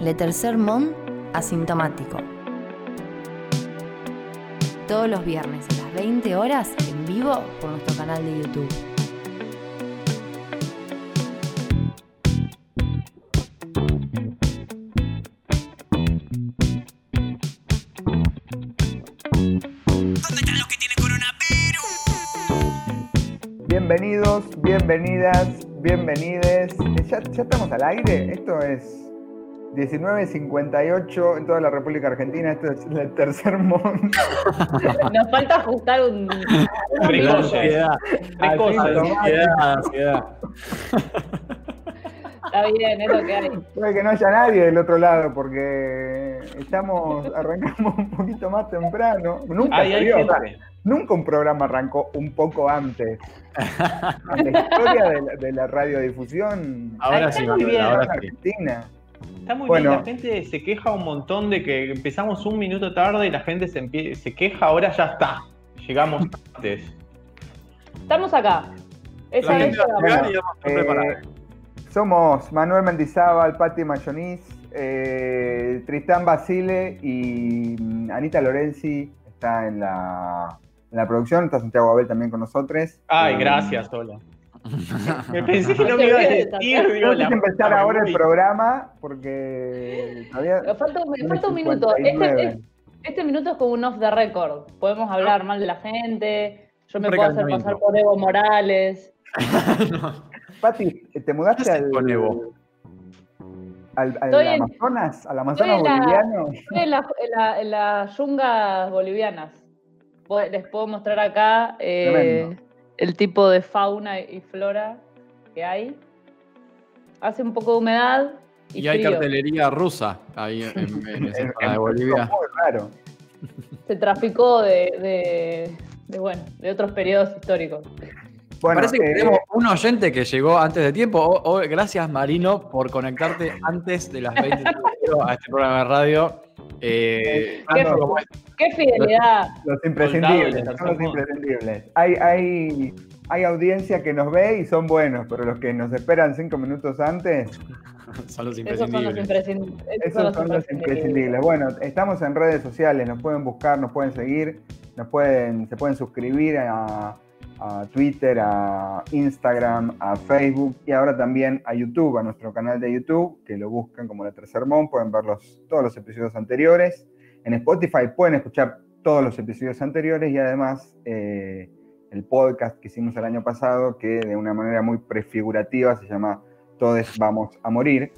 Le Tercer Mon Asintomático. Todos los viernes a las 20 horas en vivo por nuestro canal de YouTube. Bienvenidos, bienvenidas, bienvenides. ¿Ya, ya estamos al aire? Esto es 19.58 en toda la República Argentina. Esto es el tercer mundo. Nos falta ajustar un. Ansiedad. Ansiedad, ansiedad. Está bien, es lo que hay. Puede que no haya nadie del otro lado porque estamos arrancamos un poquito más temprano. Nunca, Ay, hay gente. nunca un programa arrancó un poco antes. En la historia de la, de la radiodifusión Ahora sí, ahora en sí. Argentina. Está muy Bueno. bien, la gente se queja un montón de que empezamos un minuto tarde y la gente se, empie- se queja, ahora ya está. Llegamos antes. Estamos acá. Esa La vez gente va a llegamos. llegar y vamos a Eh. Somos Manuel Mendizábal, Pati Mayoniz, eh, Tristán Basile y mm, Anita Lorenzi está en la, en la producción. Está Santiago Abel también con nosotros. Ay, Eh, gracias, hola. Me pensé que no me iba a decir, digo, No la empezar ahora el programa porque todavía. Me falta, un- me tiene falta un minuto. Este, 59. es- este minuto es como un off the record. Podemos hablar mal de la gente. Yo me puedo hacer pasar por Evo Morales. Pati, ¿te mudaste ¿Qué haces al, con Evo? al, al Estoy en- Amazonas? ¿Al Amazonas estoy boliviano? Estoy en, la- en la- en las yungas bolivianas. Les puedo mostrar acá eh, Tremendo. El tipo de fauna y flora que hay. Hace un poco de humedad y, Y hay frío. cartelería rusa ahí en, en En- de en- Bolivia. Muy raro. Se traficó de, de- de, bueno, de otros periodos históricos. Bueno, Parece que eh, tenemos un oyente que llegó antes de tiempo. O- o- gracias, Marino, por conectarte antes de las 20 a este programa de radio. Eh, Ah, ¿Qué, no, fidelidad. Los imprescindibles, son los imprescindibles. Hay, hay, hay audiencia que nos ve y son buenos, pero los que nos esperan cinco minutos antes, son los Esos son los imprescindibles. esos son los imprescindibles. Bueno, estamos en redes sociales, nos pueden buscar, nos pueden seguir, nos pueden, se pueden suscribir a, a Twitter, a Instagram, a Facebook y ahora también a YouTube, a nuestro canal de YouTube, que lo buscan como La Tercer Mon, pueden ver los, todos los episodios anteriores. En Spotify pueden escuchar todos los episodios anteriores y además eh, el podcast que hicimos el año pasado, que de una manera muy prefigurativa se llama Todos vamos a morir.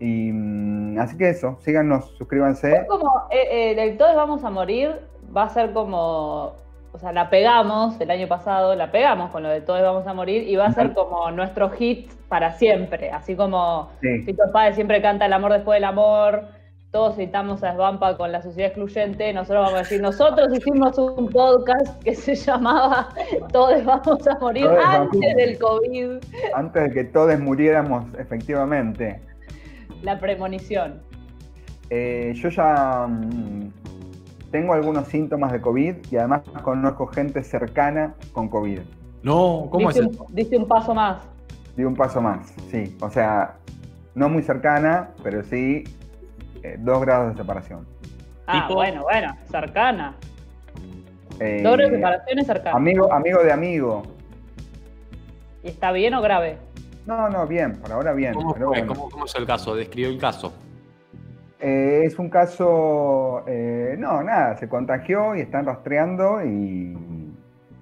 Y mm, así que eso, síganos, suscríbanse. Es como, eh, eh, Todos Vamos a Morir va a ser como, o sea, la pegamos el año pasado, la pegamos con lo de Todos Vamos a Morir y va a ser como nuestro hit para siempre. Así como Sí. Fito Páez siempre canta el amor después del amor, todos citamos a Svampa con la sociedad excluyente, nosotros vamos a decir, nosotros hicimos un podcast que se llamaba Todos Vamos a Morir Todos antes del COVID, Antes de que todos muriéramos, efectivamente. la premonición. Eh, yo ya mm, tengo algunos síntomas de COVID y además conozco gente cercana con COVID. No, ¿cómo es eso? un, diste un paso más. Di un paso más, sí. O sea, no muy cercana, pero sí eh, dos grados de separación. Ah, Tipo- bueno, bueno, cercana. Eh, Doble separación es cercana. amigo, amigo de amigo. ¿Y está bien o grave? No, no, bien, por ahora bien. ¿Cómo, pero bueno. ¿Cómo- cómo es el caso? Describió el caso. Eh, es un caso, eh, no, nada, se contagió y están rastreando y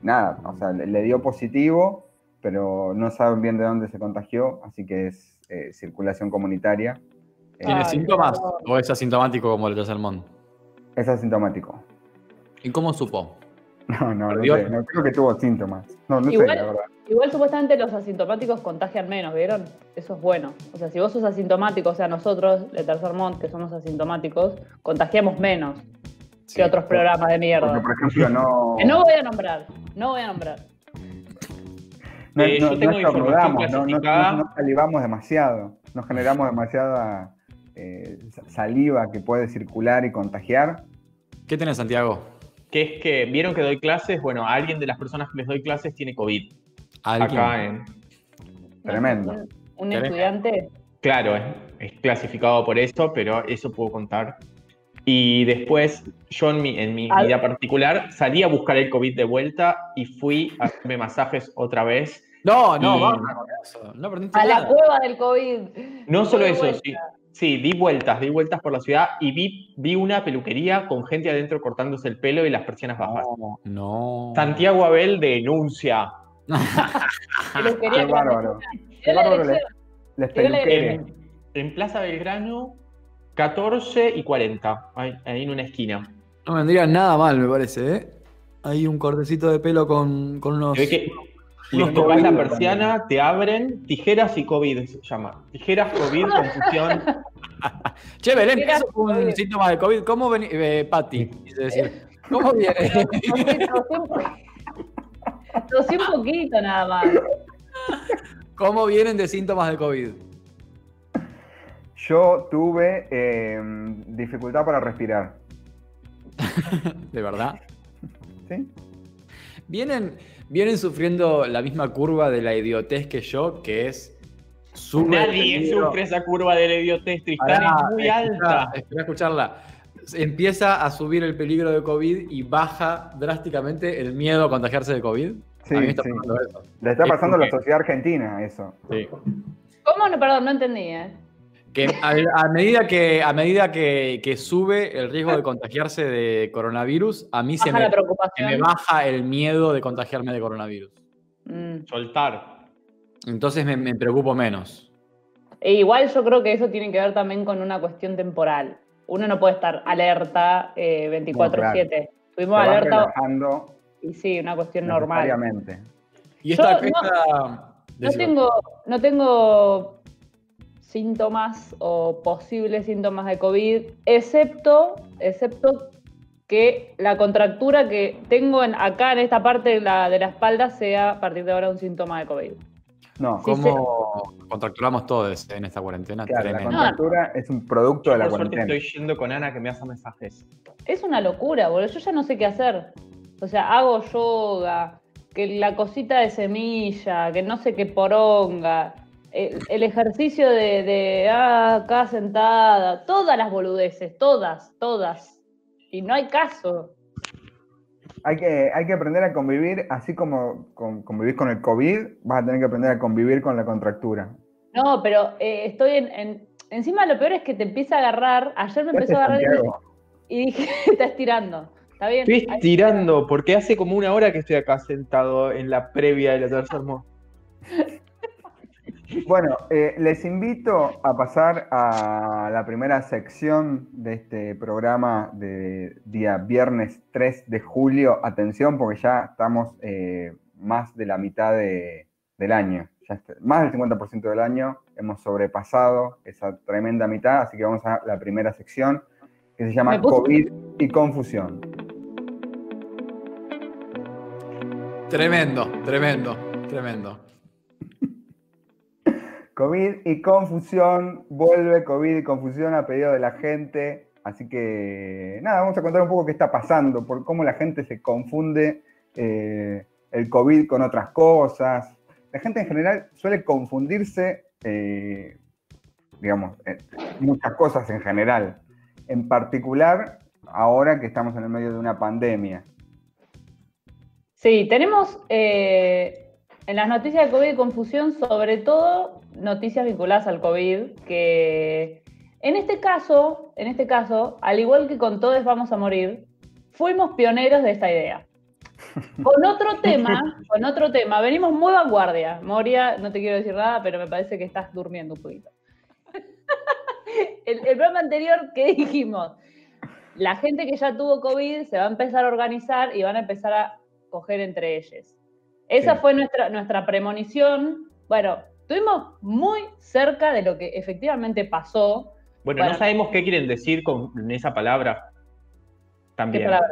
nada, o sea, le, le dio positivo, pero no saben bien de dónde se contagió, así que es eh, circulación comunitaria. ¿Tiene Ay, síntomas no. o es asintomático como el de Salmón? es asintomático. ¿Y cómo supo? No, no, no sé, no creo que tuvo síntomas. No, no sé, la verdad. Igual supuestamente los asintomáticos contagian menos, ¿vieron? Eso es bueno. O sea, si vos sos asintomático, o sea, nosotros, de Tercer Mont, que somos asintomáticos, contagiamos menos Sí. que otros programas de mierda. Porque, por ejemplo, no, Que no voy a nombrar, no voy a nombrar. no, Eh, no- yo tengo no- no salivamos demasiado, no generamos demasiada eh, saliva que puede circular y contagiar. ¿Qué tenés, Santiago? Que es que vieron que doy clases, bueno, alguien de las personas que les doy clases tiene COVID. ¿Alguien? Acá en. Tremendo. Un, estudiante. Claro, es- es clasificado por eso, pero eso puedo contar. Y después, yo en mi, en mi Al- vida particular, salí a buscar el COVID de vuelta y fui a hacerme masajes otra vez. No, no, Y- basta con eso. No A la cueva del COVID. No solo eso, sí, sí, di vueltas, di vueltas por la ciudad y vi, vi una peluquería con gente adentro cortándose el pelo y las persianas bajas. No, no. Santiago Abel denuncia. Peluquería Qué bárbaro. Qué bárbaro les, les. En, en Plaza Belgrano, 14 y 40, ahí, ahí en una esquina. No vendría nada mal, me parece, ¿eh? Hay un cortecito de pelo con, con unos. Se ve que Unos les tocas la persiana, te abren, tijeras y COVID se llama. Tijeras, COVID, confusión. Che, Belén, eso fue un COVID. síntoma de COVID. ¿Cómo vení? Eh, Pati, decir. ¿Cómo viene? Tosí un poquito nada más. ¿Cómo vienen de síntomas de COVID? Yo tuve eh, dificultad para respirar. ¿De verdad? ¿Sí? Vienen, vienen sufriendo la misma curva de la idiotez que yo, que es. Nadie peligro- sufre esa curva de la idiotez, Tristán, es muy escuchá, alta. Espera a escucharla. Empieza a subir el peligro de COVID y baja drásticamente el miedo a contagiarse de COVID. Sí, a mí me está sí. pasando eso. Le está Es pasando a la sociedad argentina eso. Sí. ¿Cómo no? Perdón, no entendí, ¿eh? Que a, a medida, que, a medida que, que sube el riesgo de contagiarse de coronavirus, a mí se me, se baja el miedo de contagiarme de coronavirus. Mm. Soltar. Entonces me, me preocupo menos. E igual yo creo que eso tiene que ver también con una cuestión temporal. Uno no puede estar alerta eh, 24/7. No, claro. Estuvimos va alerta y sí, una cuestión normal. Y esta, Yo no- esta- No tengo, no tengo síntomas o posibles síntomas de COVID, excepto, excepto que la contractura que tengo en, acá en esta parte de la, de la espalda sea a partir de ahora un síntoma de COVID. No, Sí, ¿Cómo contracturamos todos en esta cuarentena? claro, la contractura es un producto de la Por suerte cuarentena. estoy yendo con Ana que me hace mensajes. Es una locura, boludo. Yo ya no sé qué hacer. O sea, hago yoga, que la cosita de semilla, que no sé qué poronga, el, el ejercicio de, de, ah, acá sentada, todas las boludeces, todas, todas. Y no hay caso. Hay que, hay que aprender a convivir, así como con, convivís con el COVID, vas a tener que aprender a convivir con la contractura. No, pero eh, estoy en, en- Encima lo peor es que te empieza a agarrar. Ayer me empezó a agarrar y, Santiago. y dije, está estirando. ¿Está bien? Estoy estirando, porque hace como una hora que estoy acá sentado en la previa de la tercera Bueno, eh, les invito a pasar a la primera sección de este programa de día viernes 3 de julio. Atención, porque ya estamos eh, más de la mitad de- del año. Ya está- más del 50% del año hemos sobrepasado esa tremenda mitad, así que vamos a la primera sección que se llama COVID y confusión. Tremendo, tremendo, tremendo. COVID y confusión, vuelve COVID y confusión a pedido de la gente. Así que nada, vamos a contar un poco qué está pasando, por cómo la gente se confunde eh, el COVID con otras cosas. La gente en general suele confundirse, eh, digamos, muchas cosas en general. En particular, ahora que estamos en el medio de una pandemia. Sí, tenemos eh, en las noticias de COVID y confusión, sobre todo noticias vinculadas al COVID, que en este caso, en este caso, al igual que con Todos vamos a morir, fuimos pioneros de esta idea. Con otro tema, con otro tema, venimos muy vanguardia. Moria, no te quiero decir nada, pero me parece que estás durmiendo un poquito. El, el programa anterior, ¿qué dijimos? La gente que ya tuvo COVID se va a empezar a organizar y van a empezar a coger entre ellos. Esa Sí. fue nuestra, nuestra premonición. Bueno, estuvimos muy cerca de lo que efectivamente pasó. Bueno, Bueno. no sabemos qué quieren decir con esa palabra. ¿Qué También. palabra?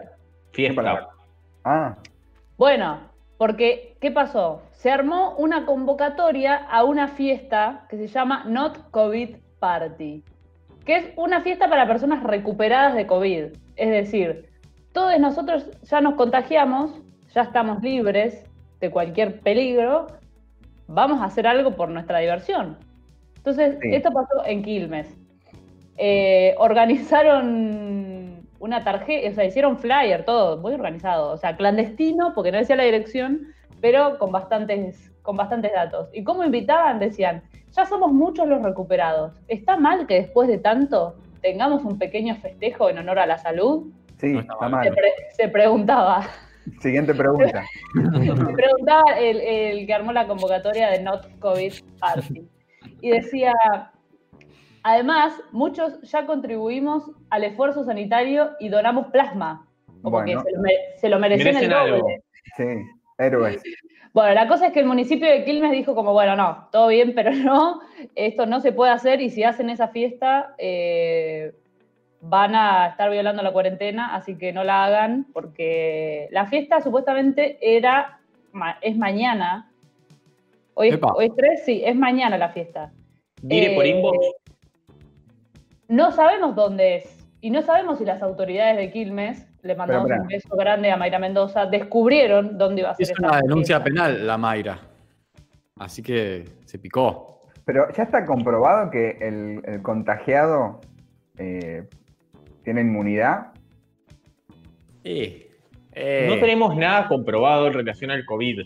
Fiesta. ¿Qué palabra? Ah, Bueno, porque, ¿qué pasó? Se armó una convocatoria a una fiesta que se llama Not COVID Party, que es una fiesta para personas recuperadas de COVID. Es decir, todos nosotros ya nos contagiamos, ya estamos libres de cualquier peligro, vamos a hacer algo por nuestra diversión. Entonces, Sí. esto pasó en Quilmes. Eh, organizaron una tarjeta, o sea, hicieron flyer, todo, muy organizado. O sea, clandestino, porque no decía la dirección, pero con bastantes, con bastantes datos. ¿Y cómo invitaban? Decían, ya somos muchos los recuperados. ¿Está mal que después de tanto tengamos un pequeño festejo en honor a la salud? Sí, No está Se, mal. pre- se preguntaba. Siguiente pregunta. Se preguntaba el, el que armó la convocatoria de Not COVID Party. Y decía, además, muchos ya contribuimos al esfuerzo sanitario y donamos plasma. Como Bueno. que se lo, se el Merecen algo. doble. Sí, héroes. Bueno, la cosa es que el municipio de Quilmes dijo como, bueno, no, todo bien, pero no, esto no se puede hacer y si hacen esa fiesta eh, van a estar violando la cuarentena, así que no la hagan porque la fiesta supuestamente era, es mañana. Hoy, es- hoy es 3, sí, es mañana la fiesta. Dile por Eh, inbox. No sabemos dónde es y no sabemos si las autoridades de Quilmes, le mandamos Pero, un beso grande a Mayra Mendoza, descubrieron dónde iba a ser Es una denuncia fiesta. penal la Mayra. Así que se picó. Pero ya está comprobado que el, el contagiado eh, tiene inmunidad. Eh, eh, No tenemos nada comprobado en relación al COVID.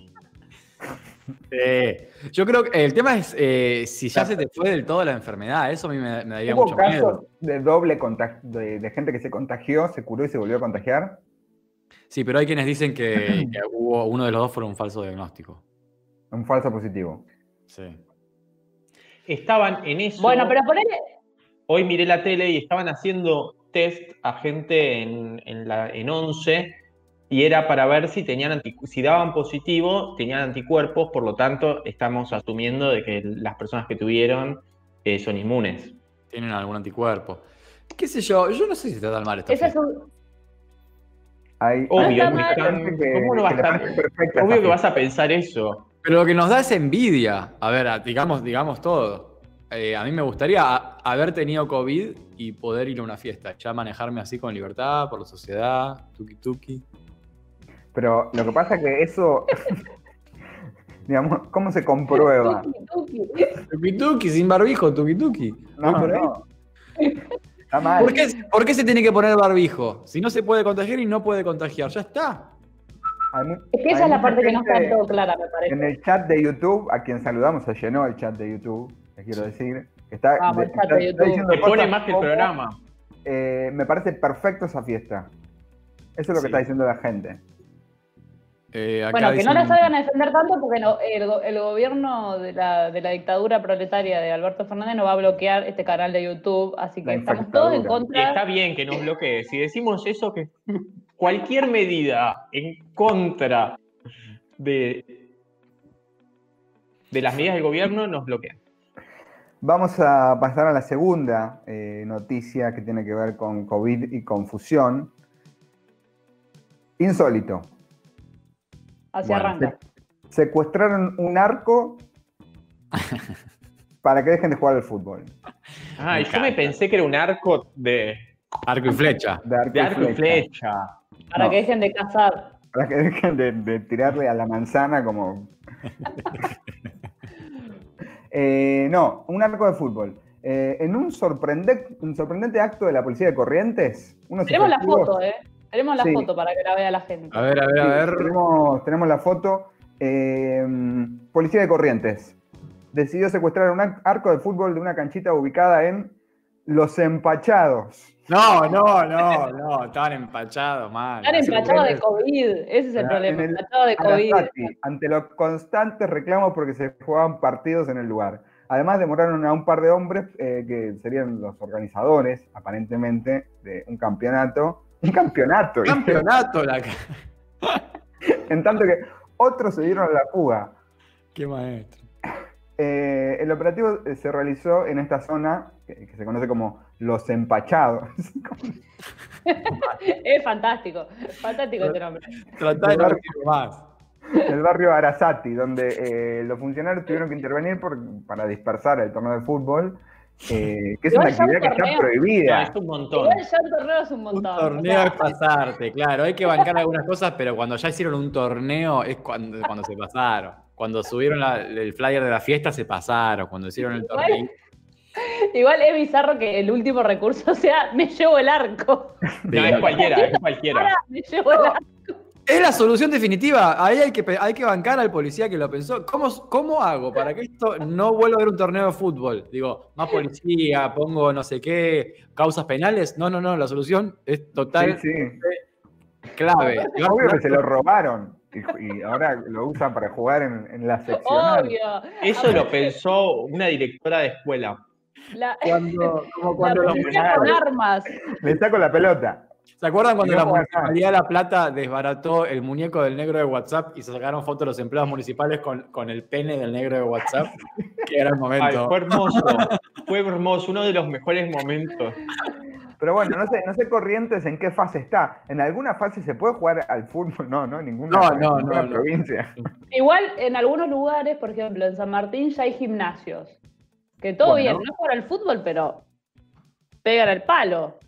eh. Yo creo que el tema es eh, si ya se te fue del todo la enfermedad. Eso a mí me, me daría ¿Hubo mucho casos miedo. de doble contagio, de, de gente que se contagió, se curó y se volvió a contagiar? Sí, pero hay quienes dicen que, que hubo, uno de los dos fue un falso diagnóstico. Un falso positivo. Sí. Estaban en eso. Bueno, pero ponele, Hoy miré la tele y estaban haciendo test a gente en, en la, en 11 y era para ver si tenían si daban positivo, tenían anticuerpos, por lo tanto estamos asumiendo de que las personas que tuvieron eh, son inmunes. Tienen algún anticuerpo. ¿Qué sé yo? Yo no sé si está tan mal esta Hay, Obvio, que- ¿cómo no va a perfecta Obvio que vas a pensar eso. Pero lo que nos da es envidia. A ver, digamos, digamos todo. Eh, a mí me gustaría a- haber tenido COVID y poder ir a una fiesta. Ya manejarme así con libertad, por la sociedad, tuki tuki. Pero lo que pasa es que eso, digamos, ¿cómo se comprueba? Tuki, tuki. Tuki tuki, sin barbijo, tuki tuki. No, por no. Está mal. ¿Por qué, por qué se tiene que poner barbijo? Si no se puede contagiar y no puede contagiar, ya está. Es que esa es la parte que no está todo clara, me parece. En el chat de YouTube, a quien saludamos, se llenó el chat de YouTube, les quiero decir. Está, chat de YouTube. diciendo Te pone más que el como, programa. eh, me parece perfecto esa fiesta. Eso es lo que está diciendo la gente. Eh, acá Bueno, que no la salgan a defender tanto porque no- el, go- el gobierno de la, de la dictadura proletaria de Alberto Fernández no va a bloquear este canal de YouTube, así que La estamos todos en. Y está contra. bien que nos bloquee. Si decimos eso, que cualquier medida en contra de, de las medidas del gobierno nos bloquea. Vamos a pasar a la segunda eh, noticia que tiene que ver con COVID y confusión. Insólito. Así Bueno, arranca. Secuestraron un arco para que dejen de jugar al fútbol. Ah, Me y yo me pensé que era un arco de, Arco y flecha. De arco, de arco y flecha. Para no. que dejen de cazar. Para que dejen de, de tirarle a la manzana como... Eh, no, un arco de fútbol. Eh, en un, sorprendente, un sorprendente acto de la policía de Corrientes, unos Tenemos la foto, ¿eh? Tenemos la Sí. foto para que la vea la gente. A ver, a ver, a ver. Tenemos, tenemos la foto. Eh, policía de Corrientes decidió secuestrar un ar- arco de fútbol de una canchita ubicada en Los Empachados. No, no, no, no. Estaban empachados, mal. Están empachados de COVID, ese es el problema, empachados de COVID. Arasati, ante los constantes reclamos porque se jugaban partidos en el lugar. Además, demoraron a un par de hombres eh, que serían los organizadores, aparentemente, de un campeonato. Un campeonato. Campeonato, la En tanto que otros se dieron a la fuga. Qué maestro. Eh, el operativo eh, se realizó en esta zona que, que se conoce como Los Empachados. Es fantástico, fantástico este nombre. Tratá de no más. el barrio Arasati, donde eh, los funcionarios tuvieron que intervenir por- para dispersar el torneo de fútbol, eh, que es Igual una un actividad que está. No, prohibida. es un montón. Igual ya el torneo es un Un montón. o torneo sea, es pasarte, claro. Hay que bancar algunas cosas, pero cuando ya hicieron un torneo es cuando, cuando se pasaron. Cuando subieron la- el flyer de la fiesta se pasaron. Cuando hicieron el Igual- torneo. Igual es bizarro que el último recurso sea me llevo el arco. No, es cualquiera, es cualquiera. Ahora me llevo el arco. Es la solución definitiva. Ahí hay que, hay que bancar al policía que lo pensó. ¿Cómo, ¿Cómo hago para que esto no vuelva a haber un torneo de fútbol? Digo, más policía, pongo no sé qué, causas penales. No, no, no. La solución es total Sí, sí. clave. Obvio que se lo robaron y, y ahora lo usan para jugar en, en la seccional. Obvio. Eso lo pensó una directora de escuela. La, cuando- como la cuando los con armas. Le saco la pelota. ¿Se acuerdan cuando la. Municipalidad de La Plata desbarató el muñeco del negro de WhatsApp y se sacaron fotos los empleados municipales con, con el pene del negro de WhatsApp? Qué gran Ay, momento. fue hermoso. Fue hermoso, uno de los mejores momentos. Pero bueno, no sé, no sé Corrientes en qué fase está. ¿En alguna fase se puede jugar al fútbol? No, no, en ninguna, No, en no, ninguna no, no. provincia. Igual en algunos lugares, por ejemplo, en San Martín ya hay gimnasios. Que todo Bueno. bien, no es jugar al fútbol, pero pegan al palo.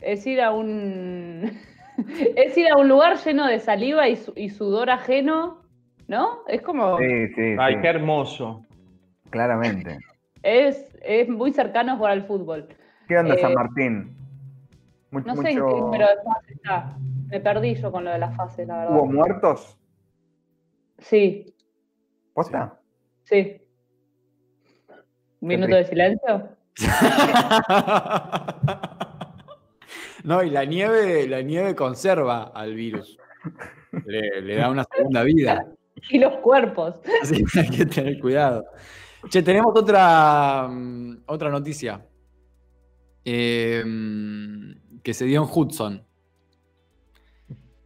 Es ir a un. es ir a un lugar lleno de saliva y, su- y sudor ajeno, ¿no? Es como. Sí, sí, Ay, sí, qué hermoso. claramente. Es, es muy cercano a jugar al fútbol. ¿Qué onda Eh, San Martín? Mu- No sé en qué mucho- número de fase está. Me perdí yo con lo de las fases, la verdad. ¿Hubo muertos? Sí, ¿Posta? sí. ¿Un minuto de silencio? No, y la nieve, la nieve conserva al virus. Le, le da una segunda vida. Y los cuerpos. Así que hay que tener cuidado. Che, tenemos otra, mm, otra noticia. Eh, mm, que se dio en Hudson.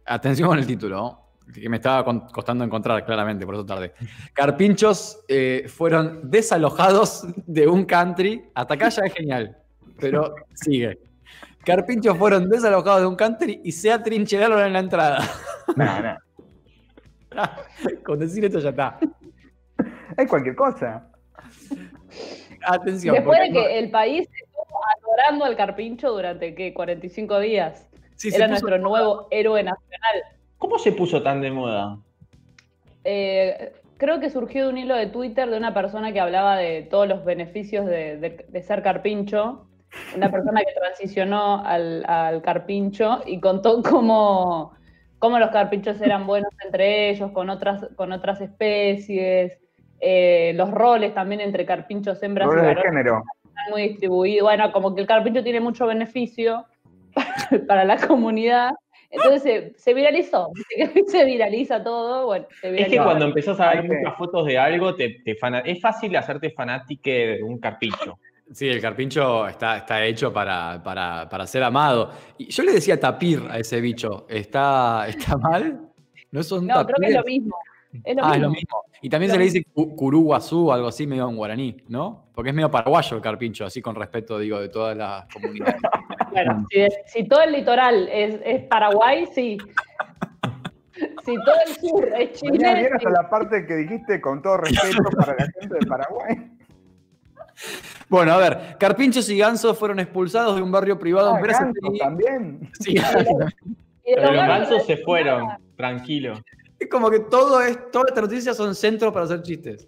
Atención con el título, que me estaba costando encontrar claramente, por eso tarde. Carpinchos eh, fueron desalojados de un country. Hasta acá ya es genial, pero sigue. Carpinchos fueron desalojados de un country y se atrincheraron en la entrada. No, no. Con decir esto ya está. Es cualquier cosa. Atención. Después de que el país estuvo adorando al Carpincho durante, ¿qué? 45 días. Sí, Era puso- nuestro nuevo héroe nacional. ¿Cómo se puso tan de moda? Eh, creo que surgió de un hilo de Twitter de una persona que hablaba de todos los beneficios de, de- de ser carpincho. Una persona que transicionó al, al carpincho y contó cómo, cómo los carpinchos eran buenos entre ellos, con otras, con otras especies. eh, los roles también entre carpinchos, hembras y Roles de varones género. están muy distribuidos. Bueno, como que el carpincho tiene mucho beneficio para la comunidad. Entonces se, se viralizó. Se viraliza todo. Bueno, se Es que cuando empezás a ver muchas fotos de algo, te, te fana- es fácil hacerte fanátique de un carpincho. Sí, el carpincho está, está hecho para, para, para ser amado. Y yo le decía tapir a ese bicho. ¿Está, está mal? ¿No son No, creo que es lo mismo. Es lo ah, es lo mismo. Y también Lo se le dice cu- curuguazú, algo así, medio en guaraní, ¿no? Porque es medio paraguayo el carpincho, así con respeto, digo, de todas las comunidades. Bueno, si, si todo el litoral es, es Paraguay, sí. Si todo el sur es Chile, bien sí. hasta la parte que dijiste con todo respeto para la gente de Paraguay. Bueno, a ver, carpinchos y gansos fueron expulsados de un barrio privado Ah, en Brazos. también. Sí, Pero los gansos se fueron, tranquilo. Es como que todo es, todas estas noticias son centros para hacer chistes.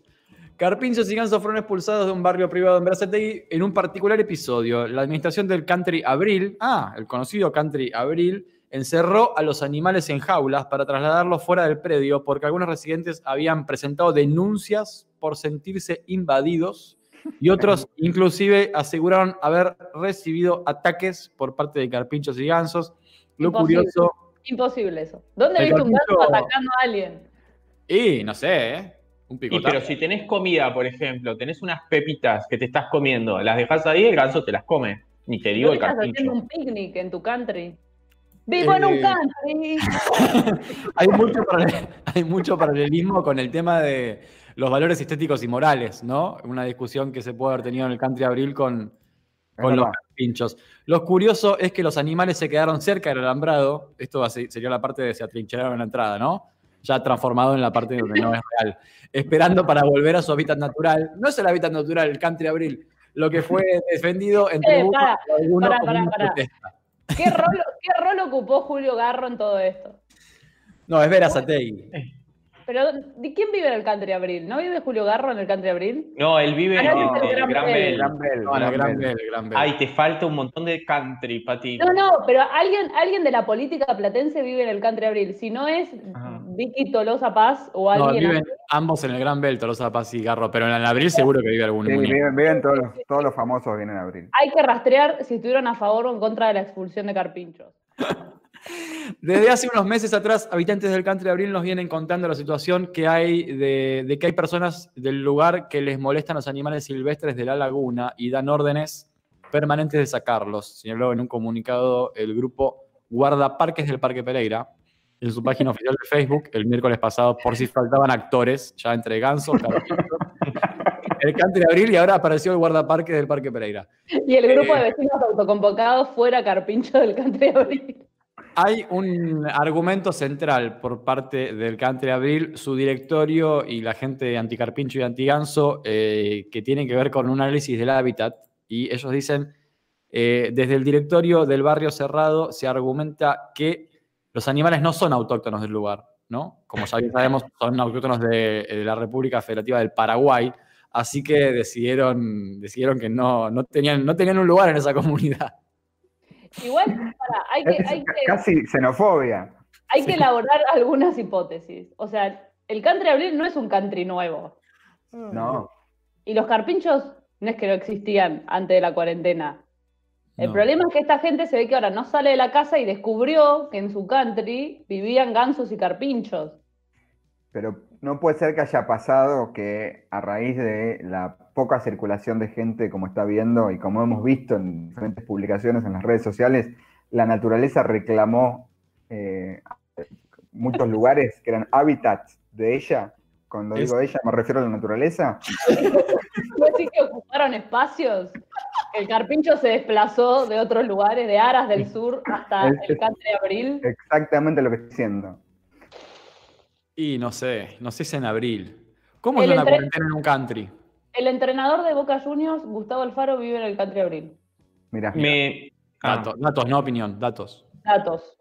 Carpinchos y gansos fueron expulsados de un barrio privado en Berazategui en un particular episodio. La administración del Country Abril, ah, el conocido Country Abril, encerró a los animales en jaulas para trasladarlos fuera del predio porque algunos residentes habían presentado denuncias por sentirse invadidos y otros inclusive aseguraron haber recibido ataques por parte de carpinchos y gansos. Lo Imposible. curioso, Imposible eso. ¿Dónde viste un gato carpincho- atacando a alguien? y no sé, ¿eh? un Y picotazo. pero si tenés comida, por ejemplo, tenés unas pepitas que te estás comiendo, las dejas ahí, el ganso te las come. Ni te digo ¿No el estás carpincho. haciendo un picnic en tu country? ¡Vivo en un Eh, country! hay, mucho paralel- hay mucho paralelismo con el tema de los valores estéticos y morales, ¿no? Una discusión que se puede haber tenido en el Country Abril con, los pinchos. Lo curioso es que los animales se quedaron cerca del alambrado. Esto sería la parte de se atrincheraron en la entrada, ¿no? Ya transformado en la parte donde no es real. Esperando para volver a su hábitat natural. No es el hábitat natural, el Country Abril. Lo que fue defendido en Eh, una pará. protesta. ¿Qué rol, ¿Qué rol ocupó Julio Garro en todo esto? No, es Verazategui. Pero, ¿de quién vive en el Country Abril? ¿No vive Julio Garro en el Country Abril? No, él vive en Ah, el, no, en el Gran Gran Bell. Bell. Gran Bell, No, Gran Bell. Bell, Gran Bell. Ay, te falta un montón de country, Pati. No, no, pero alguien, alguien de la política platense vive en el Country Abril. Si no es Ajá. Vicky Tolosa Paz o No, alguien viven así, ambos en el Gran Bell, Tolosa Paz y Garro, pero en el abril seguro que vive algún Sí, viven, viven todos, los, todos los famosos vienen a abril. hay que rastrear si estuvieron a favor o en contra de la expulsión de Carpinchos. Desde hace unos meses atrás, habitantes del Country Abril nos vienen contando la situación que hay de, de que hay personas del lugar que les molestan los animales silvestres de la laguna y dan órdenes permanentes de sacarlos. Señaló en un comunicado el grupo Guardaparques del Parque Pereira en su página oficial de Facebook el miércoles pasado por si faltaban actores, ya entre gansos, el Country Abril y ahora apareció el guardaparques del Parque Pereira. Y el grupo Eh. de vecinos autoconvocados fuera Carpincho del Country Abril. Hay un argumento central por parte del Country Abril, su directorio y la gente de Anticarpincho y Antiganso, eh, que tiene que ver con un análisis del hábitat. Y ellos dicen, eh, desde el directorio del barrio cerrado se argumenta que los animales no son autóctonos del lugar, ¿no? Como ya bien sabemos, son autóctonos de, de la República Federativa del Paraguay, así que decidieron, decidieron que no, no, tenían, no tenían un lugar en esa comunidad. Igual, pará, hay que, hay que, casi xenofobia. hay que elaborar algunas hipótesis. O sea, el Country Abril no es un country nuevo. No. Y los carpinchos no es que no existían antes de la cuarentena. El No. problema es que esta gente se ve que ahora no sale de la casa y descubrió que en su country vivían gansos y carpinchos. Pero no puede ser que haya pasado que a raíz de la poca circulación de gente como está viendo y como hemos visto en diferentes publicaciones en las redes sociales, la naturaleza reclamó eh, muchos lugares que eran hábitats de ella. Cuando digo ella me refiero a la naturaleza. ¿No decís que ocuparon espacios? El carpincho se desplazó de otros lugares, de Aras del Sur hasta el country Abril. Exactamente lo que estoy diciendo. Y no sé, no sé si en abril. ¿Cómo El es una cuarentena en un country? El entrenador de Boca Juniors, Gustavo Alfaro, vive en el country Abril. Mira, Me, ah, Datos, datos, no opinión, datos. Datos.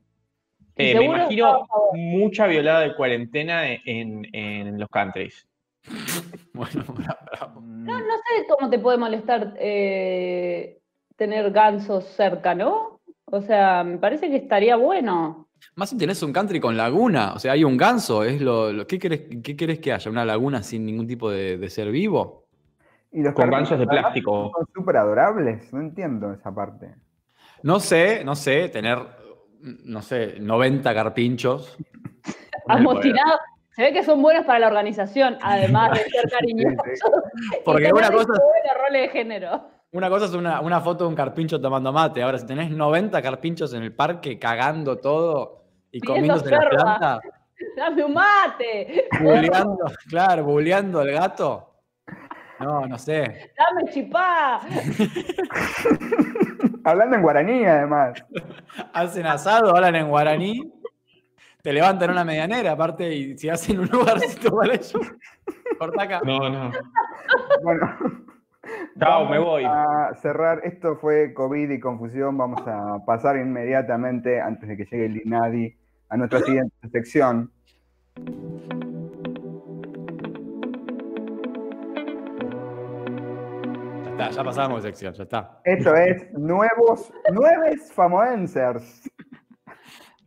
Eh, me imagino mucha violada de cuarentena en, en los countries. Bueno, bravo. No, no sé cómo te puede molestar eh, tener gansos cerca, ¿no? O sea, me parece que estaría bueno. Más si tenés un country con laguna, o sea, hay un ganso, es lo, lo- ¿qué, querés, ¿qué querés que haya? ¿Una laguna sin ningún tipo de, de ser vivo? y los Con de plástico. Son súper adorables, no entiendo esa parte. No sé, no sé, tener, no sé, 90 carpinchos. Amotinados. Se ve que son buenos para la organización, además de ser cariñosos. Porque tener una cosa, roles de género. Una cosa es una, una foto de un carpincho tomando mate, ahora si tenés 90 carpinchos en el parque cagando todo y comiéndose la yerba. planta, Dame un mate. buleando, claro, buleando al gato. No, no sé. Dame chipá. Hablando en guaraní, además. Hacen asado, hablan en guaraní, te levantan una medianera, aparte, y si hacen un lugarcito para ellos, corta acá. No, no. Bueno. Chao, me voy. A cerrar. Esto fue COVID y confusión. Vamos a pasar inmediatamente, antes de que llegue el INADI, a nuestra siguiente sección. Ya está, ya pasamos de sección, ya está. Esto es Nuevos, Nueves Famoencers.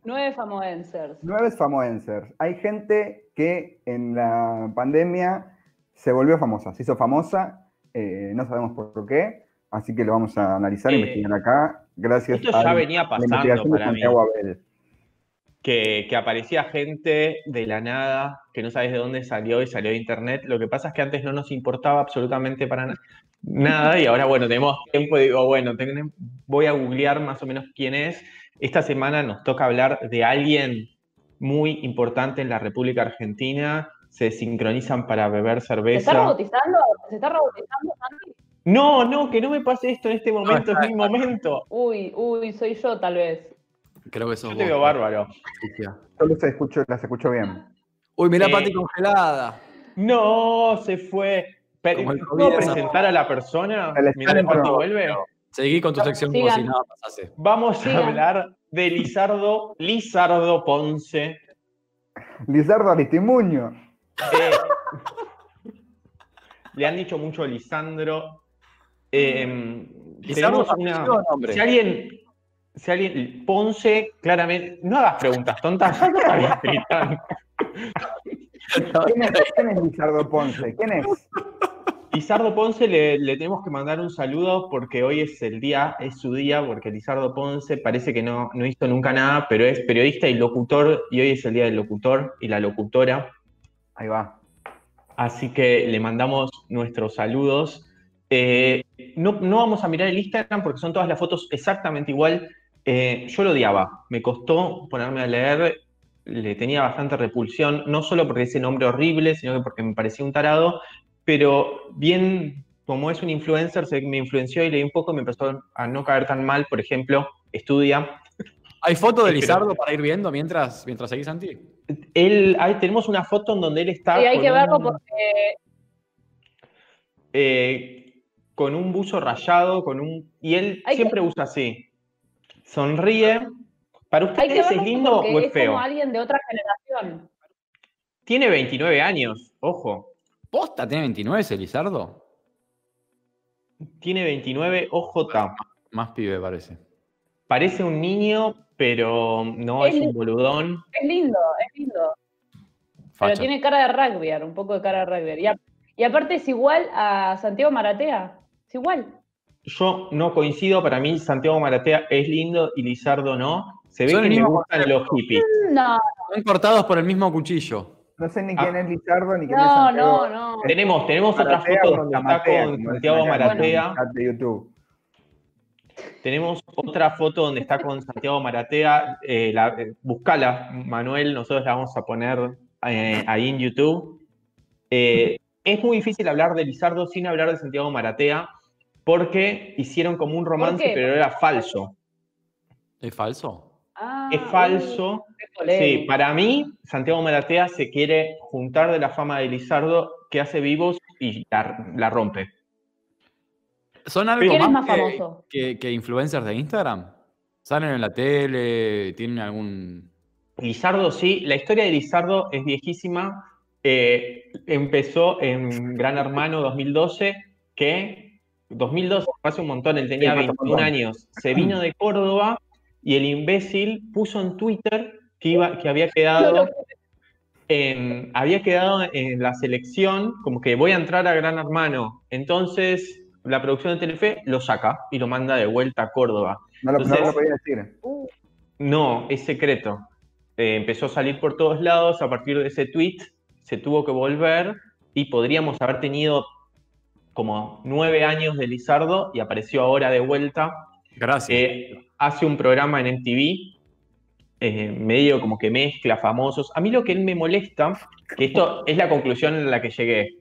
Nueve famoencers. Nueves Famoencers. Hay gente que en la pandemia se volvió famosa, se hizo famosa, eh, no sabemos por qué, así que lo vamos a analizar e Eh, investigar acá. Gracias Esto ya a venía pasando para mí. Que, que aparecía gente de la nada, que no sabes de dónde salió y salió de internet. Lo que pasa es que antes no nos importaba absolutamente para na- nada y ahora, bueno, tenemos tiempo y digo, bueno, ten- voy a googlear más o menos quién es. Esta semana nos toca hablar de alguien muy importante en la República Argentina. Se sincronizan para beber ¿Se está cerveza. robotizando? ¿Se está robotizando, Santi? No, no, que no me pase esto en este momento, es mi momento. Uy, uy, soy yo tal vez. Creo que sos Yo te vos, veo bárbaro. Solo se escucho, las escucho bien. Uy, mirá Eh, Pati congelada. No, se fue. ¿Puedo presentar a la persona? Escándalo. cuánto vuelve. Seguí con tu sección como si nada pasase. Vamos Sigan. a hablar de Lizardo, Lizardo Ponce. Lizardo Aristimuño. Eh, le han dicho mucho Lisandro. Eh, Lisandro, tenemos una- si alguien, si alguien, Ponce, claramente, no hagas preguntas tontas. ¿Quién es, quién es Lizardo Ponce? ¿Quién es? Lizardo Ponce le, le tenemos que mandar un saludo porque hoy es el día, es su día, porque Lizardo Ponce parece que no, no hizo nunca nada, pero es periodista y locutor, y hoy es el día del locutor y la locutora. Ahí va. Así que le mandamos nuestros saludos. Eh, no, no vamos a mirar el Instagram porque son todas las fotos exactamente igual. Eh, yo lo odiaba, me costó ponerme a leer, le tenía bastante repulsión, no solo porque ese nombre horrible, sino que porque me parecía un tarado, pero bien, como es un influencer, se me influenció y leí un poco, me empezó a no caer tan mal, por ejemplo, estudia. ¿Hay foto de Lizardo para ir viendo mientras, mientras seguís, Santi? Él, ahí tenemos una foto en donde él está Sí, hay que verlo un- porque eh, con un buzo rayado, con un. Y él Hay que- siempre usa así. Sonríe. ¿Para ustedes es lindo o es es feo? como alguien de otra generación. Tiene 29 años, ojo. ¿Posta tiene 29 ese Lizardo? Tiene 29, OJ. Más pibe parece. Parece un niño, pero no Es es un boludón. Es lindo, es lindo. Pero tiene cara de rugby, un poco de cara de rugby. Y, a- y aparte es igual a Santiago Maratea. Es igual. Yo no coincido, para mí Santiago Maratea es lindo y Lizardo no. Se ve Son que le gustan los hippies. No, Están cortados por el mismo cuchillo. No sé ni Ah. quién es Lizardo ni quién es no, Santiago. no, no. Tenemos, tenemos otra Maratea foto o donde está con Santiago Maratea. de YouTube. Tenemos otra foto donde está con Santiago Maratea. eh, la, eh, buscala, Manuel, nosotros la vamos a poner eh, ahí en YouTube. Eh, es muy difícil hablar de Lizardo sin hablar de Santiago Maratea, porque hicieron como un romance, pero era falso. ¿Es falso? Ah, Es falso. Sí, para mí, Santiago Maratea se quiere juntar de la fama de Lizardo que hace vivos y la, la rompe. ¿Son algo ¿Quién es más, más que, famoso? que- que influencers de Instagram? ¿Salen en la tele? ¿Tienen algún...? Lizardo, sí. La historia de Lizardo es viejísima. Eh, empezó en Gran Hermano 2012, que 2012 fue hace un montón, él tenía Sí, hace un 21 montón. años. Se vino de Córdoba y el imbécil puso en Twitter que, iba, que había quedado en, había quedado en la selección, como que voy a entrar a Gran Hermano. Entonces, la producción de Telefe lo saca y lo manda de vuelta a Córdoba. No lo, no Entonces- lo podía decir. No, es secreto. Eh, empezó a salir por todos lados a partir de ese tweet, se tuvo que volver y podríamos haber tenido como nueve años de Lizardo y apareció ahora de vuelta. Gracias. Eh, hace un programa en MTV, eh, medio como que mezcla famosos. A mí lo que él me molesta, que esto es la conclusión en la que llegué.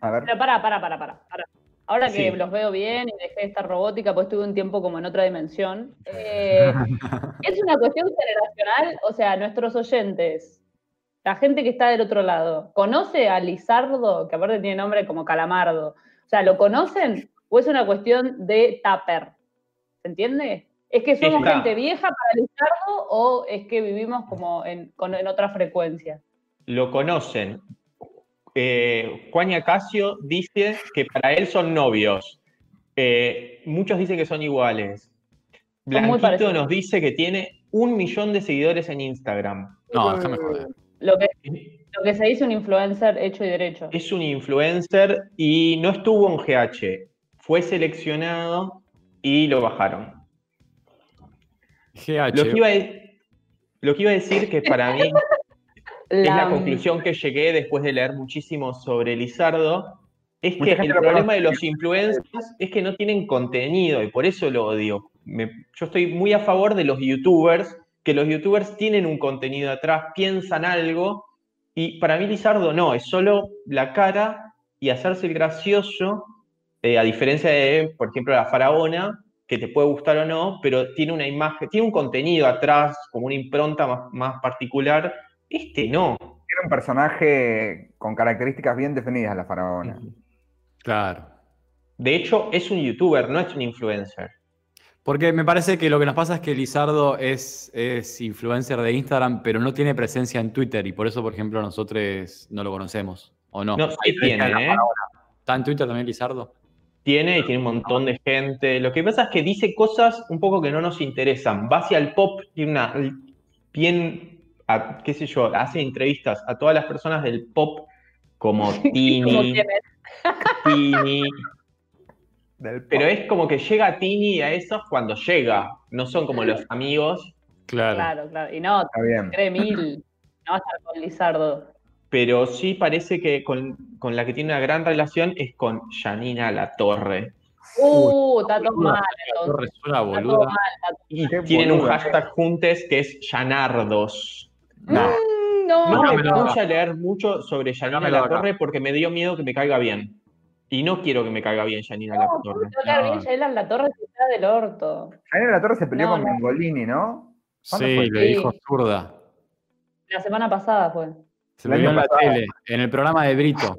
A ver. Pero para, para, para, para. para. Ahora que Sí. los veo bien y dejé de estar robótica, pues tuve un tiempo como en otra dimensión. eh, es una cuestión generacional, o sea, nuestros oyentes, la gente que está del otro lado, ¿conoce a Lizardo, que aparte tiene nombre como Calamardo? O sea, ¿lo conocen? ¿O es una cuestión de tupper? ¿Se entiende? ¿Es que somos Está. gente vieja para Lizardo o es que vivimos como en, con- en otra frecuencia? Lo conocen. Eh, Juan Casio dice que para él son novios. Eh, muchos dicen que son iguales. Blanquito nos dice que tiene un millón de seguidores en Instagram. no, déjame joder. Lo que, lo que se dice un influencer hecho y derecho. Es un influencer y no estuvo en GH. Fue seleccionado y lo bajaron. GH. Lo que iba a, lo que iba a decir que para mí es la conclusión que llegué después de leer muchísimo sobre Lizardo, es Mucha que el problema de los influencers es que no tienen contenido y por eso lo odio. Me- yo estoy muy a favor de los youtubers, que los youtubers tienen un contenido atrás, piensan algo, y para mí Lizardo no, es solo la cara y hacerse el gracioso, eh, a diferencia de, por ejemplo, la faraona, que te puede gustar o no, pero tiene una imagen, tiene un contenido atrás, como una impronta más, más particular. Este no. Era un personaje con características bien definidas, la faraona. Claro. De hecho, es un youtuber, no es un influencer. Porque me parece que lo que nos pasa es que Lizardo es, es influencer de Instagram, pero no tiene presencia en Twitter y por eso, por ejemplo, nosotros no lo conocemos. ¿O no? No, sí tiene, ¿eh? ¿Está en Twitter también Lizardo? Tiene y tiene un montón de gente. Lo que pasa es que dice cosas un poco que no nos interesan. Va hacia el pop, tiene una bien, a- qué sé yo, hace entrevistas a todas las personas del pop como Tini. Tini, Del pero es como que llega Tini a esos cuando llega, no son como los amigos, Claro. Claro, claro. Y no, Está bien. cree mil. No va a estar con Lizardo. pero sí parece que con, con la que tiene una gran relación es con Janina La Torre. Uh, está todo mal. La torre es una Está todo boluda. mal. está- Y tienen un hashtag juntes que es Janardos. No. Mm, No, No no me puse a leer mucho sobre Janina Dámelo La acá. Torre porque me dio miedo que me caiga bien. Y no quiero que me caiga bien Janina La no, Torre. No. En la torre que está del orto. Javier La Torre se peleó No, con no. Mengolini, ¿no? ¿Cuándo Sí, fue? le Sí. dijo zurda. La semana pasada fue. Se lo vio en la tele, en el programa de Brito.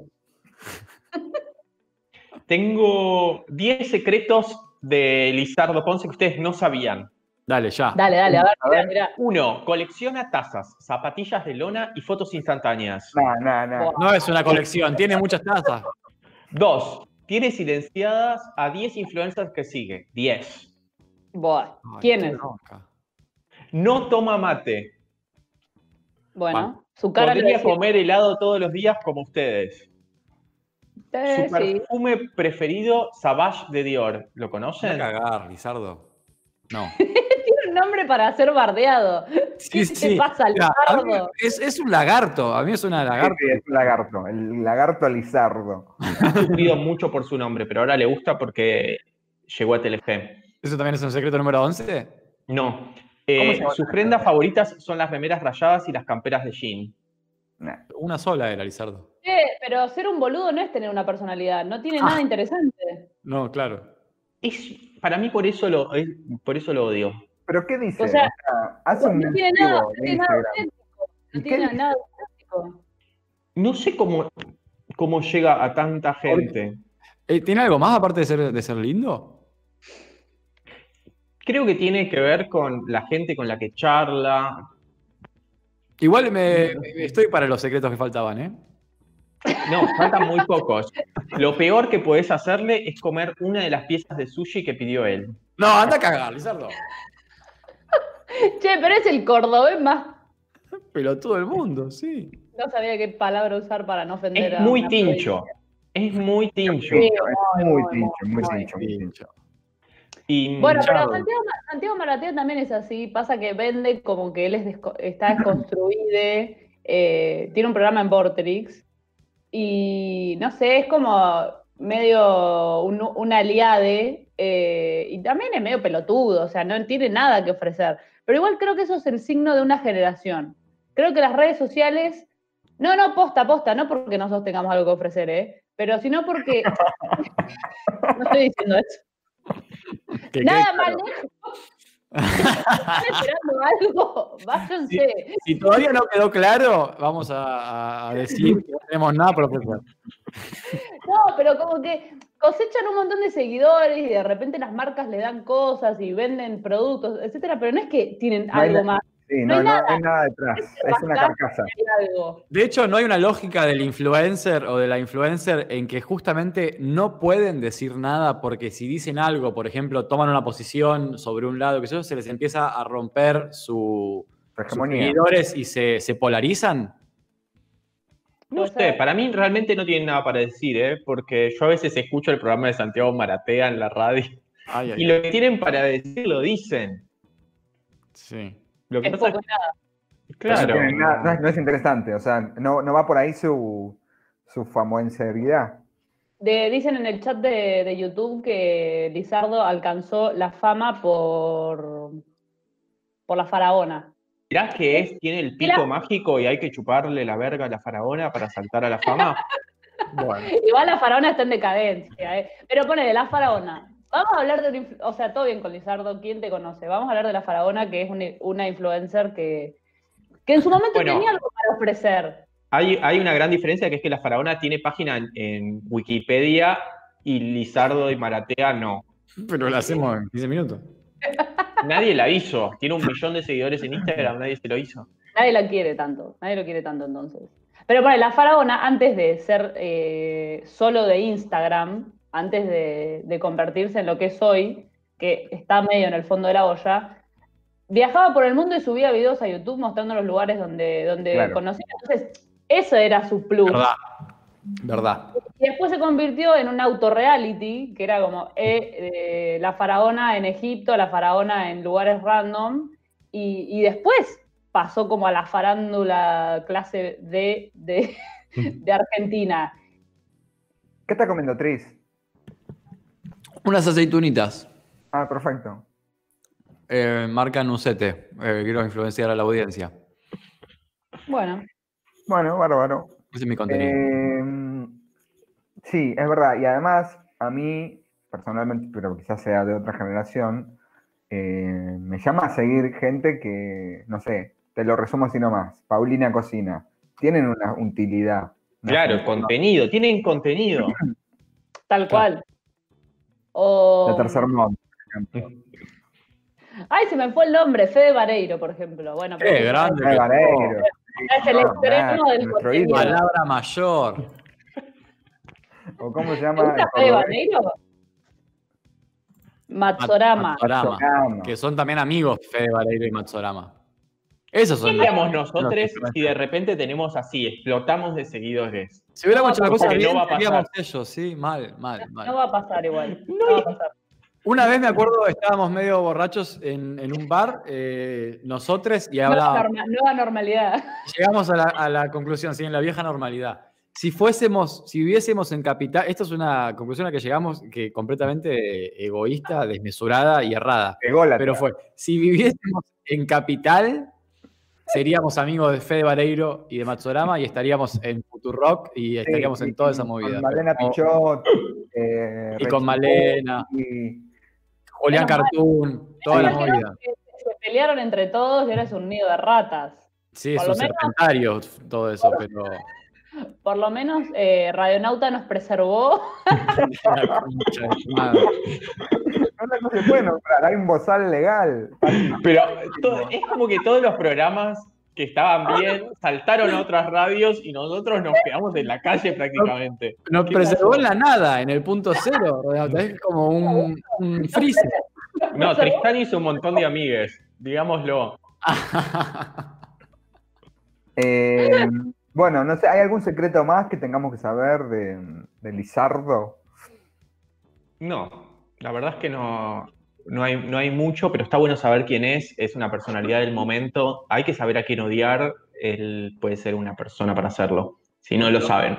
Tengo 10 secretos de Lizardo Ponce que ustedes no sabían. Dale, ya. Dale, dale, a ver, A mirá, ver. mirá. Uno, colecciona tazas, zapatillas de lona y fotos instantáneas. No, no, no. No es una colección, tiene muchas tazas. Dos, tiene silenciadas a 10 influencers que sigue. 10. Buah, Ay, ¿Quién qué es? bronca. No toma mate. Bueno, su cara Podría comer helado todos los días como ustedes. Eh, Su sí. perfume preferido, Savage de Dior. ¿Lo Anda a conocen? cagar, Lizardo. No. Nombre para ser bardeado. Sí, ¿Qué sí. te pasa, Mira, Lizardo? es, es un lagarto, a mí es una lagarto. Sí, es un lagarto, el lagarto Lizardo. Ha sufrido mucho por su nombre, pero ahora le gusta porque llegó a Telefe. ¿Eso también es un secreto número 11? No. ¿Cómo Eh, sus prendas favoritas son las remeras rayadas y las camperas de jean. Nah. Una sola era Lizardo. Eh, pero ser un boludo no es tener una personalidad, no tiene Ah. nada interesante. No, claro. Es, para mí por eso lo, es- por eso lo odio. ¿Pero qué dice? O sea, hace un No tiene nada, no de tiene nada auténtico. ¿Y No tiene nada auténtico. No sé cómo, cómo llega a tanta gente. Eh, ¿Tiene algo más aparte de ser, de ser lindo? Creo que tiene que ver con la gente con la que charla. Igual me, me- estoy para los secretos que faltaban, ¿eh? No, faltan muy pocos. Lo peor que podés hacerle es comer una de las piezas de sushi que pidió él. No, anda a cagar, Lizardo. Che, pero es el cordobés más. Pero todo el mundo, sí. No sabía qué palabra usar para no ofender Es a. muy una tincho. Es muy tincho. Sí, Es muy, tincho, muy muy. tincho, muy tincho. Y Bueno, pero. Santiago, Santiago Maratea también es así. Pasa que vende como que él es desco- está desconstruido. eh, tiene un programa en Vorterix. Y no sé, es como medio un, un aliade. eh, y también es medio pelotudo, o sea, no tiene nada que ofrecer. Pero igual creo que eso es el signo de una generación. Creo que las redes sociales. No, no, posta, posta, no porque nosotros tengamos algo que ofrecer, ¿eh? Pero sino porque. no estoy diciendo eso. Nada más claro. ¿Están esperando algo? Váyanse. Si todavía no quedó claro, vamos a, decir que no tenemos nada por ofrecer. No, pero como que cosechan un montón de seguidores y de repente las marcas le dan cosas y venden productos, etcétera, pero no es que tienen No algo más, Sí, No no, hay no, nada. hay nada detrás. Es una carcasa. De hecho, no hay una lógica del influencer o de la influencer en que justamente no pueden decir nada porque si dicen algo, por ejemplo, toman una posición sobre un lado, que eso se les empieza a romper su, Su sus seguidores y se, se polarizan. No sé, para mí realmente no tienen nada para decir, ¿eh? porque yo a veces escucho el programa de Santiago Maratea en la radio Ay, ay, y lo que tienen para decir lo dicen. sí. Lo que Es pasa poco es y nada. No, claro, nada- no es, no es interesante, o sea, no, no va por ahí su, su famoseridad. De- dicen en el chat de, de YouTube que Lizardo alcanzó la fama por, por la faraona. ¿Mirá que es, tiene el pico mágico y hay que chuparle la verga a la faraona para saltar a la fama? Bueno, Igual la faraona está en decadencia, ¿eh? Pero ponele, la faraona. Vamos a hablar de, o sea, todo bien con Lizardo, ¿quién te conoce? Vamos a hablar de la faraona, que es una, una influencer que, que en su momento Bueno. tenía algo para ofrecer. Hay, hay una gran diferencia que es que la faraona tiene página en, en Wikipedia y Lizardo y Maratea no. pero lo hacemos en 15 minutos. Nadie la hizo. Tiene un millón de seguidores en Instagram, nadie se lo hizo. Nadie la quiere tanto, nadie lo quiere tanto entonces. Pero bueno, la faraona, antes de ser eh, solo de Instagram, antes de, de convertirse en lo que es hoy, que está medio en el fondo de la olla, viajaba por el mundo y subía videos a YouTube mostrando los lugares donde, donde Claro. conocía. Entonces, eso era su plus. Verdad. Verdad. Y después se convirtió en un autorreality, que era como eh, eh, la faraona en Egipto, la faraona en lugares random, y, y después pasó como a la farándula clase D de, de Argentina. ¿Qué está comiendo Tris? Unas aceitunitas. Ah, perfecto. Eh, marca Nucete. Eh, quiero influenciar a la audiencia. Bueno, Bueno, bárbaro. Ese es mi contenido. Eh, sí, es verdad. Y además, a mí, personalmente, pero quizás sea de otra generación, eh, me llama a seguir gente que, no sé, te lo resumo así nomás. Paulina Cocina. Tienen una utilidad. No Claro, contenido, tienen contenido. tal cual. O... De tercer por ejemplo. Ay, se me fue el nombre, Fede Vareiro, por ejemplo. Bueno, Qué pero- grande. Ay, Vareiro. Es el No, extremo del contenido. Palabra mayor. ¿O cómo se ¿Te llama? Fede? Vareiro? Matsorama. Matsorama. Matsorama. Que son también amigos Fede Vareiro y Matsorama. Esos ¿Qué son haríamos los- nosotros los- si de repente tenemos así, explotamos de seguidores? Si hubiéramos hecho la cosa no bien, va a pasar. seríamos ellos, sí, mal, mal, mal. No va a pasar igual. No va a pasar. Una vez me acuerdo, estábamos medio borrachos en, en un bar, eh, nosotros, y Nueva, hablábamos. norma- nueva normalidad. Llegamos a la, a la conclusión, sí, en la vieja normalidad. Si fuésemos, si viviésemos en capital, esto es una conclusión a la que llegamos que completamente egoísta, desmesurada y errada. Ególatra. Pero fue, si viviésemos en capital, seríamos amigos de Fede Vareiro y de Matsorama y estaríamos en Futurock y estaríamos Sí, en toda esa movida. Con Malena Pichot. eh, Y con Malena. y- Julián. Cartoon, toda la movida. Se pelearon entre todos y ahora es un nido de ratas. Sí, Por lo menos- serpentarios, todo eso, pero. Por lo menos eh, Radionauta nos preservó. No, no se puede nombrar, hay un bozal legal. Pero es como que todos los programas que estaban bien saltaron a otras radios y nosotros nos quedamos en la calle prácticamente. Nos ¿Qué preservó pasó? en la nada, en el punto cero. Es como un, un freezer. No, Tristán hizo un montón de amigues, digámoslo. Eh, bueno, no sé, ¿hay algún secreto más que tengamos que saber de, de Lizardo? No, la verdad es que no, no, hay, no hay mucho, pero está bueno saber quién es. Es una personalidad del momento. Hay que saber a quién odiar. Él puede ser una persona para hacerlo. Si no lo saben.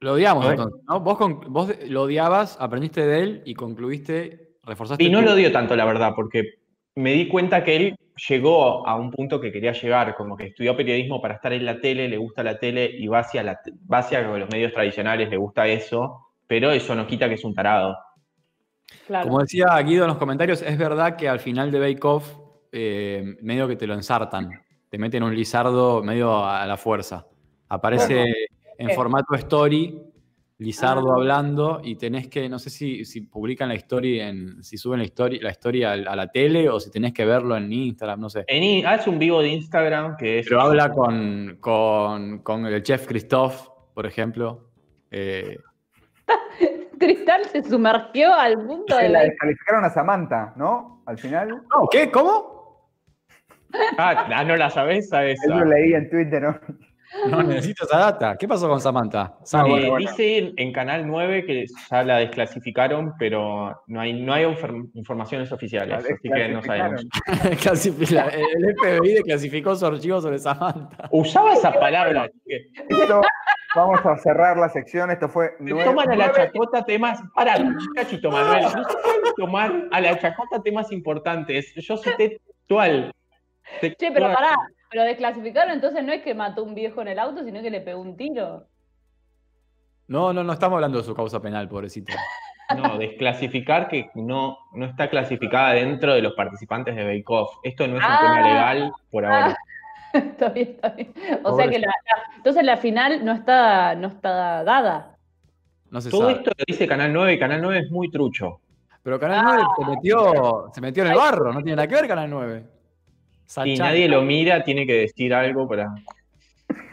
Lo odiamos entonces, ¿no? Vos, con- vos lo odiabas, aprendiste de él y concluiste, reforzaste. Y no tu- lo odio tanto, la verdad, porque me di cuenta que él llegó a un punto que quería llegar, como que estudió periodismo para estar en la tele, le gusta la tele y va hacia, la, te- va hacia los medios tradicionales, le gusta eso, pero eso no quita que es un tarado. Claro. Como decía Guido en los comentarios, es verdad que al final de Bake Off, eh, medio que te lo ensartan. Te meten un lizardo medio a la fuerza. Aparece en formato story, Lizardo Ah. hablando, y tenés que, no sé si, si publican la historia, en, si suben la historia, la historia a la tele o si tenés que verlo en Instagram, no sé. En, hace un vivo de Instagram que es... Pero habla con, con, con el chef Christoph, por ejemplo. Eh, Cristal se sumergió al mundo de la la... descalificaron a Samantha, ¿no? Al final. no, ¿Qué? ¿Cómo? Ah, ah, no la sabés a Eso esa. lo leí en Twitter, ¿no? No necesito esa data. ¿Qué pasó con Samantha? Sam, Eh, bueno, bueno. Dice en, Canal 9 que ya la desclasificaron, pero no hay, no hay infor- informaciones oficiales, La así que no sabemos. el FBI desclasificó su archivo sobre Samantha. Usaba esa palabra, Esto, vamos a cerrar la sección. Esto fue te nueve- toman a la nueve- chacota temas. Para, cachito, Manuel. No se pueden tomar a la chacota temas importantes. Yo cité textual. Che, pero pará, pero desclasificaron entonces no es que mató un viejo en el auto, sino que le pegó un tiro. No, no, no estamos hablando de su causa penal, pobrecito. No, desclasificar que no, no está clasificada dentro de los participantes de Bake Off. Esto no es un Ah. tema legal por ahora. está bien, está bien. O sea que la, la- entonces la final no está, no está dada. No se Todo sabe. esto lo dice Canal 9 y Canal 9 es muy trucho. Pero Canal 9 se metió, se metió en el barro, no tiene nada que ver Canal 9. Si nadie lo mira, tiene que decir algo para.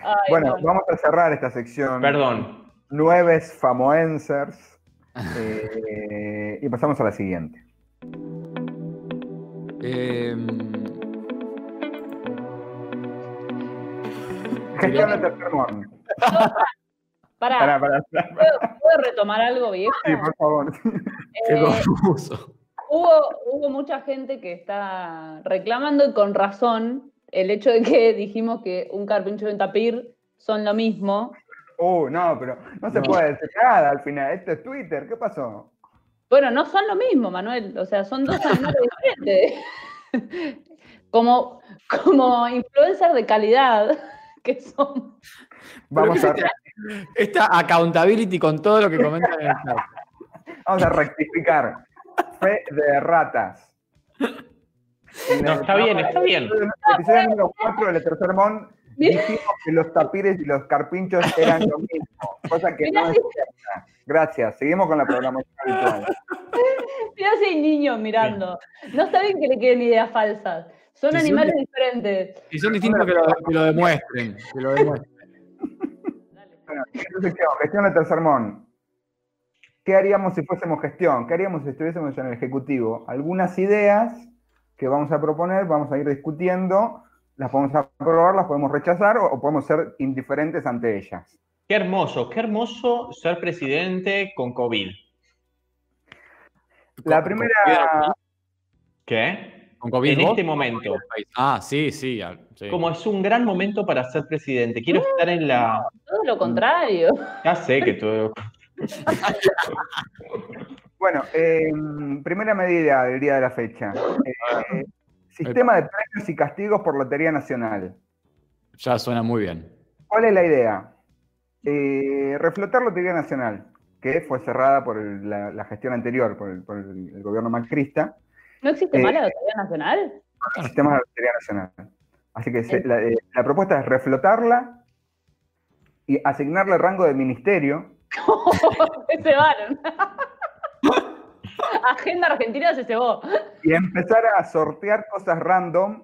Ay, Bueno, no. vamos a cerrar esta sección. Perdón. Nueves famoensers. eh, y pasamos a la siguiente. Eh, Gestión de tercer mundo. Pará, Pará, pará, pará. ¿puedo, puedo retomar algo, viejo? Sí, por favor. qué Eh, confuso. Hubo, hubo mucha gente que está reclamando y con razón el hecho de que dijimos que un carpincho y un tapir son lo mismo. Uh, no, pero no se No. puede decir nada al final. Esto es Twitter. ¿Qué pasó? Bueno, no son lo mismo, Manuel. O sea, son dos animales diferentes. Como, como influencer de calidad que son. Vamos a, Esta accountability con todo lo que comentan en el chat. vamos a rectificar. Fe de ratas. No, está bien, está bien. En el episodio número 4 del Tercer Mon Mira. dijimos que los tapires y los carpinchos eran lo mismo, cosa que Mira no es cierta. Gracias, seguimos con la programación habitual. Mira hay niños mirando. No está bien que le queden ideas falsas. Son animales diferentes. Si son distintos, que lo, que lo demuestren. Que lo demuestren. Bueno, sección, gestión de Tercer Mon. ¿Qué haríamos si fuésemos gestión? ¿Qué haríamos si estuviésemos en el Ejecutivo? Algunas ideas que vamos a proponer, vamos a ir discutiendo, las podemos aprobar, las podemos rechazar o, o podemos ser indiferentes ante ellas. Qué hermoso, qué hermoso ser presidente con COVID. La Con- primera, ¿Qué? ¿Con COVID En vos? este momento. Ah, sí, sí. al- sí. Como es un gran momento para ser presidente. Quiero estar en la. Todo lo contrario. Ya sé que todo. bueno, eh, primera medida del día de la fecha. Eh, sistema de premios y castigos por Lotería Nacional. Ya suena muy bien. ¿Cuál es la idea? Eh, reflotar Lotería Nacional, que fue cerrada por el- la, la gestión anterior, por el, por el- el gobierno macrista, ¿No existe Eh, más la Lotería Nacional? el sistema de la Lotería Nacional. Así que se- la, eh, la propuesta es reflotarla y asignarle rango de ministerio. se cebaron. Agenda Argentina se cebó. y empezar a sortear cosas random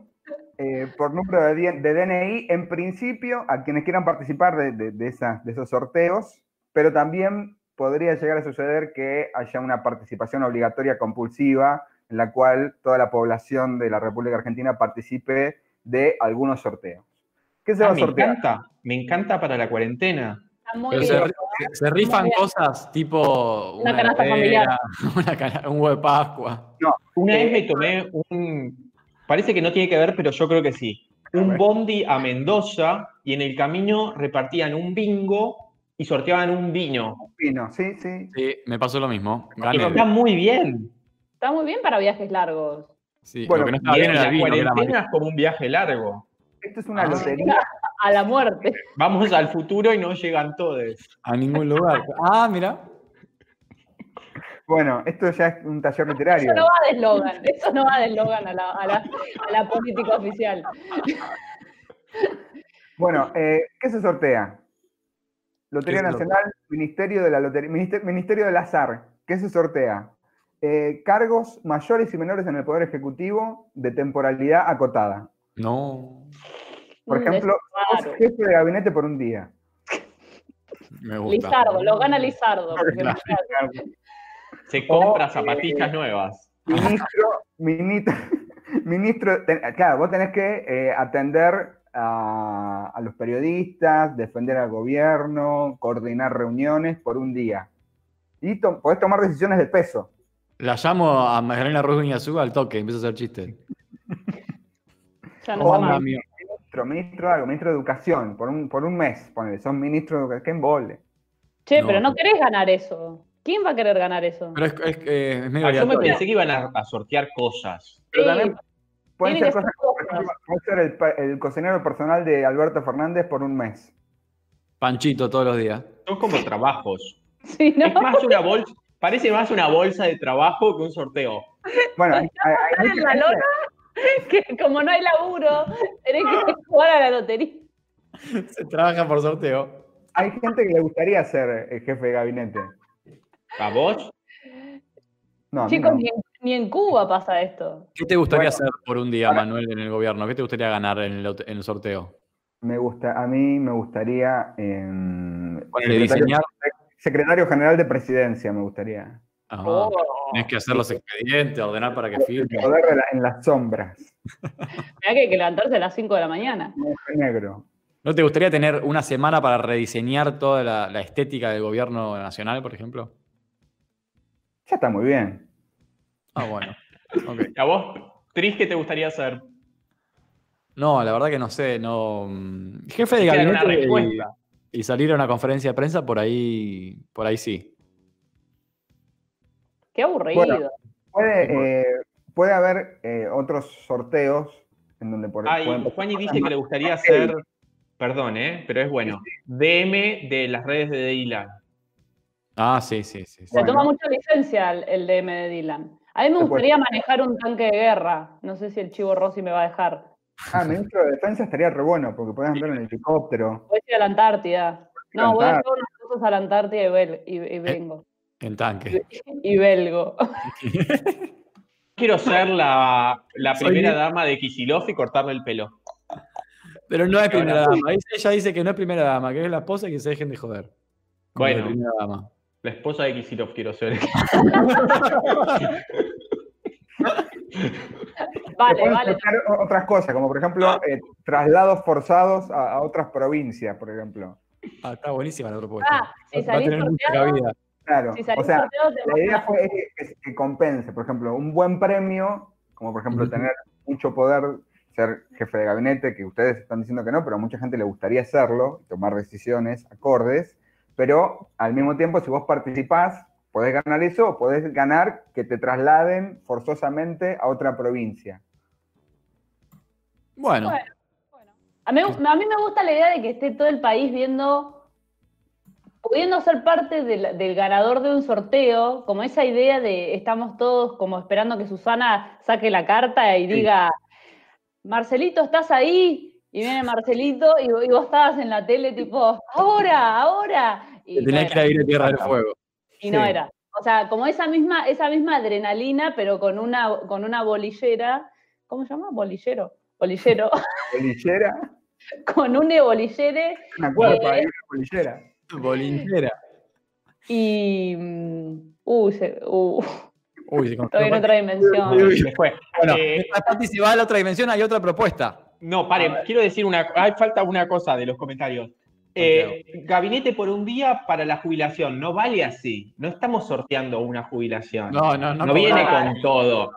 eh, por número de, de DNI, en principio, a quienes quieran participar de, de- de esas- de esos sorteos, pero también podría llegar a suceder que haya una participación obligatoria compulsiva en la cual toda la población de la República Argentina participe de algunos sorteos. ¿Qué se Ah, va a me sortear? encanta, me encanta para la cuarentena. Muy Pero bien. se, rifan bien. cosas tipo Una canasta heladera, una cana- un huevo de Pascua. Una vez me tomé un. Parece que no tiene que ver, pero yo creo que sí. A Un bondi a Mendoza y en el camino repartían un bingo y sorteaban un vino. Pino, sí, sí. Sí, me pasó lo mismo. Y Gané. está muy bien. Está muy bien para viajes largos. Sí, Bueno, lo que no estaba bien en era la el vino. cuarentena es como un viaje largo. Esto es una Ah. lotería. A la muerte. Vamos al futuro y no llegan todos. a ningún lugar. Ah, mira. Bueno, esto ya es un taller literario. Eso no va de eslogan. Eso no va de eslogan a la, a, la, a la política oficial. Bueno, eh, ¿qué se sortea? Lotería ¿Qué se Nacional, Ministerio de la Lotería, Minister- Ministerio del Azar. ¿Qué se sortea? Eh, cargos mayores y menores en el Poder Ejecutivo de temporalidad acotada. No. Por Un ejemplo, jefe de gabinete por un día. Me gusta. Lizardo, lo gana Lizardo. Claro. Se compra Oh, zapatillas eh, nuevas. Ministro, ministro, ministro, ten- claro, vos tenés que eh, atender a, a los periodistas, defender al gobierno, coordinar reuniones por un día. Y to- podés tomar decisiones de peso. La llamo a Magdalena Ruiz Iñazú al toque, empiezo a hacer chistes. No Oh. Ministro, ministro de algo, ministro de educación, por un, por un mes, ponele, son ministro de educación, que embole. Che, No. pero no querés ganar eso. ¿Quién va a querer ganar eso? Pero es, es, eh, es medio Ah, yo me pensé que iban a, a sortear cosas. Pero Sí, también pueden ser cosas como, puede ser el, cocinero personal de Alberto Fernández por un mes. Panchito todos los días. Son como trabajos. Sí, ¿no? Es más una bolsa, parece más una bolsa de trabajo que un sorteo. Bueno, hay, hay- hay en que como no hay laburo, tenés que jugar a la lotería. Se trabaja por sorteo. hay gente que le gustaría ser el jefe de gabinete. ¿A vos? No, Chicos, no. ni, en, ni en Cuba pasa esto. ¿Qué te gustaría Bueno. hacer por un día, Ahora- Manuel, en el gobierno? ¿Qué te gustaría ganar en el, en el sorteo? Me gusta, a mí me gustaría Ponele, secretario, diseñar. secretario general de presidencia, me gustaría. Ajá. Oh. Tienes que hacer los expedientes, ordenar para que firme. En las sombras. Mirá que hay que levantarse a las 5 de la mañana. Negro. ¿No te gustaría tener una semana para rediseñar toda la, la estética del gobierno nacional, por ejemplo? Ya está muy bien. Ah, bueno. Ok. ¿A vos, Tris, qué te gustaría hacer? No, la verdad que no sé. No. mm, Jefe de gabinete y, y salir a una conferencia de prensa, por ahí, por ahí sí. Qué aburrido. Bueno. Puede, eh, puede haber eh, otros sorteos en donde por Ay, Juani cosas dice que le gustaría hacer, perdón, ¿eh? pero es bueno, DM de las redes de Dylan. Ah, sí, sí, sí. Se Bueno. toma mucha licencia el, el DM de Dylan. A mí me gustaría manejar un tanque de guerra. No sé si el chivo Rossi me va a dejar. Ah, ministro de Defensa estaría re bueno, porque podés andar en helicóptero. Voy a ir a la Antártida. No, voy a hacer unas cosas a la Antártida y, y- y vengo. En tanque. Y belgo. Quiero ser la, la primera dama de Kisilov y cortarle el pelo. Pero no es primera dama. Ella dice que no es primera dama, que es la esposa y que se dejen de joder. La Bueno. primera dama. La esposa de Kisilov quiero ser. Vale, vale. otras cosas, como por ejemplo eh, traslados forzados a, a otras provincias, por ejemplo. Ah, está buenísima la propuesta. Ah, si Va a salís tener mucha sorteado, cabida. Claro. si salís o sea, la vas idea a- fue que, que compense, por ejemplo, un buen premio, como por ejemplo tener mucho poder, ser jefe de gabinete, que ustedes están diciendo que no, pero a mucha gente le gustaría hacerlo, tomar decisiones acordes, pero al mismo tiempo, si vos participás, podés ganar eso o podés ganar que te trasladen forzosamente a otra provincia. Bueno, Bueno. Bueno. A mí, a mí me gusta la idea de que esté todo el país viendo, pudiendo ser parte del, del ganador de un sorteo, como esa idea de estamos todos como esperando que Susana saque la carta y diga, Marcelito, ¿estás ahí? Y viene Marcelito y, y vos estabas en la tele tipo, ahora, ahora. Y te no que ir a Tierra del Fuego. y no Sí. era. O sea, como esa misma, esa misma adrenalina, pero con una, con una bolillera, ¿cómo se llama? Bolillero. Bolillero. Bolillera, con un bolillere una cuerpa Eh. una bolillera. Bolintera. y. Uh, se- uh, Uy, se estoy en otra dimensión. Uy, Se fue. Bueno, Eh, Pati se va a la otra dimensión, hay otra propuesta. no, paren, quiero decir una. Hay falta una cosa de los comentarios. Eh, gabinete por un día para la jubilación. No vale así. No estamos sorteando una jubilación. No, no, no. No viene con todo.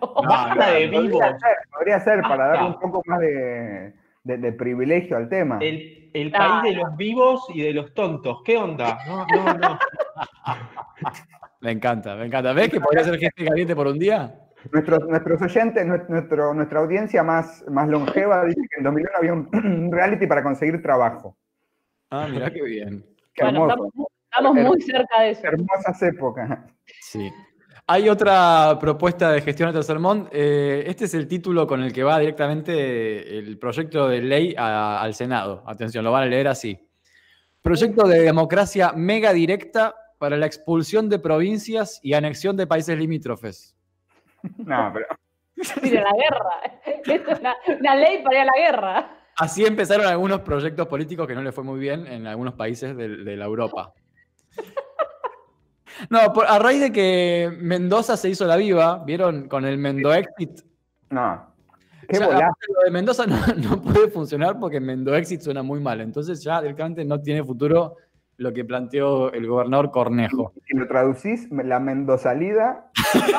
No, Basta de Podría ser, podría ser para darle un poco más de, de- de privilegio al tema. El, el país de los vivos y de los tontos. ¿Qué onda? No, no, no. Me encanta, me encanta. ¿Ves que podría ser de gabinete por un día? Nuestros, nuestros oyentes, nues- nuestro, nuestra audiencia más, más longeva dice que en 2001 había un, un reality para conseguir trabajo. Ah, mirá qué bien. Qué Bueno, hermoso. estamos, estamos muy cerca de eso. Hermosas épocas. Sí. Hay otra propuesta de gestión de Tercermont. Eh, este es el título con el que va directamente el proyecto de ley a- al Senado. Atención, lo van a leer así. Proyecto de democracia mega directa para la expulsión de provincias y anexión de países limítrofes. No, pero Ir a la guerra. Es una, una ley para ir a la guerra. Así empezaron algunos proyectos políticos que no les fue muy bien en algunos países de, de la Europa. No, por- a raíz de que Mendoza se hizo la viva, ¿vieron? Con el Mendoexit. no. Qué Ya, lo de Mendoza no, no puede funcionar porque Mendoexit suena muy mal. Entonces ya directamente no tiene futuro lo que planteó el gobernador Cornejo. Si lo traducís, la Mendozalida No,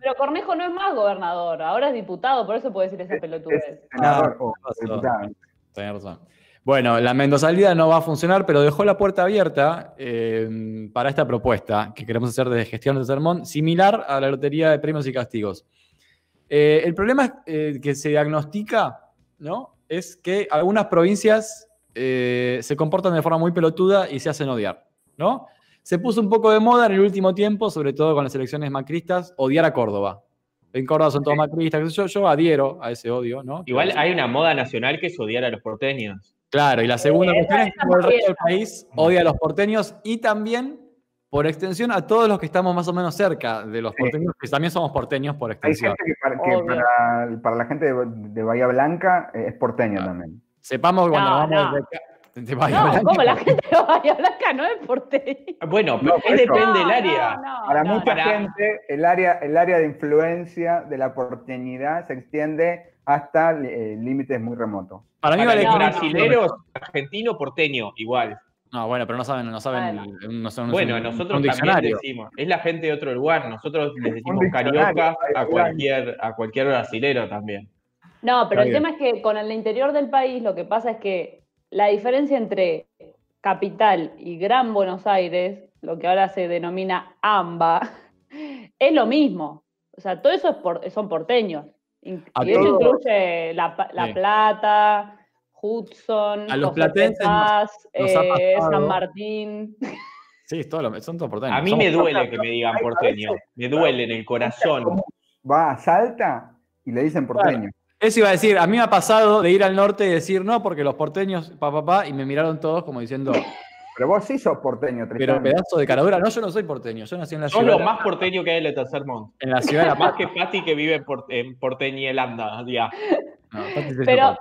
pero Cornejo no es más gobernador, ahora es diputado, por eso puede decir esa pelotudez. es senador Ah, o diputado. Tenés razón. Bueno, la Mendozalida no va a funcionar, pero dejó la puerta abierta eh, para esta propuesta que queremos hacer desde gestión de sermón, similar a la lotería de premios y castigos. Eh, el problema eh, que se diagnostica ¿no? es que algunas provincias se comportan de forma muy pelotuda y se hacen odiar. ¿no? Se puso un poco de moda en el último tiempo, sobre todo con las elecciones macristas, odiar a Córdoba. En Córdoba son todos macristas, yo, yo adhiero a ese odio. ¿no? Igual hay una moda nacional que es odiar a los porteños. Claro, y la segunda Eh, cuestión es cómo el resto del país odia a los porteños y también por extensión a todos los que estamos más o menos cerca de los Sí. porteños, que también somos porteños por Hay extensión. gente que, para, que Obvio. para, para la gente de, de Bahía Blanca eh, es porteño Ah. también. Sepamos que cuando No, nos vamos no. de acá- de Bahía No, Blanca, como la gente de Bahía Blanca no es porteño. Bueno, No, pero depende del No, área. no, no, Para no, mucha para- gente, el área, el área de influencia de la porteñidad se extiende hasta eh, límites muy remotos. Para mí Para vale brasileros, argentino, porteño, igual. No, bueno, pero no saben, no saben, Bueno. no son- Bueno, un- nosotros un también decimos, es la gente de otro lugar, nosotros les decimos carioca a cualquier, a cualquier brasilero también. No, pero Está el tema es que con el interior del país lo que pasa es que la diferencia entre capital y Gran Buenos Aires, lo que ahora se denomina AMBA, es lo mismo. O sea, todo eso es por- son porteños. Y eso incluye La, La Sí. Plata, Hudson, A los platenses Paz, nos eh, San Martín. Sí, todo lo- son todos porteños. A mí Somos- me duele que me digan porteño, me duele en el corazón. Va a Salta y le dicen porteño. Eso iba a decir, a mí me ha pasado de ir al norte y decir no, porque los porteños, pa, pa, pa, y me miraron todos como diciendo, Pero vos sí sos porteño, pero Tristán. pedazo de caradura. No, yo no soy porteño, yo nací en la Sos ciudad. lo más porteño que hay en el tercer mundo. En la ciudad de La Más que Pati que vive en, Por- en Porteñelanda, ya. No, Pero-.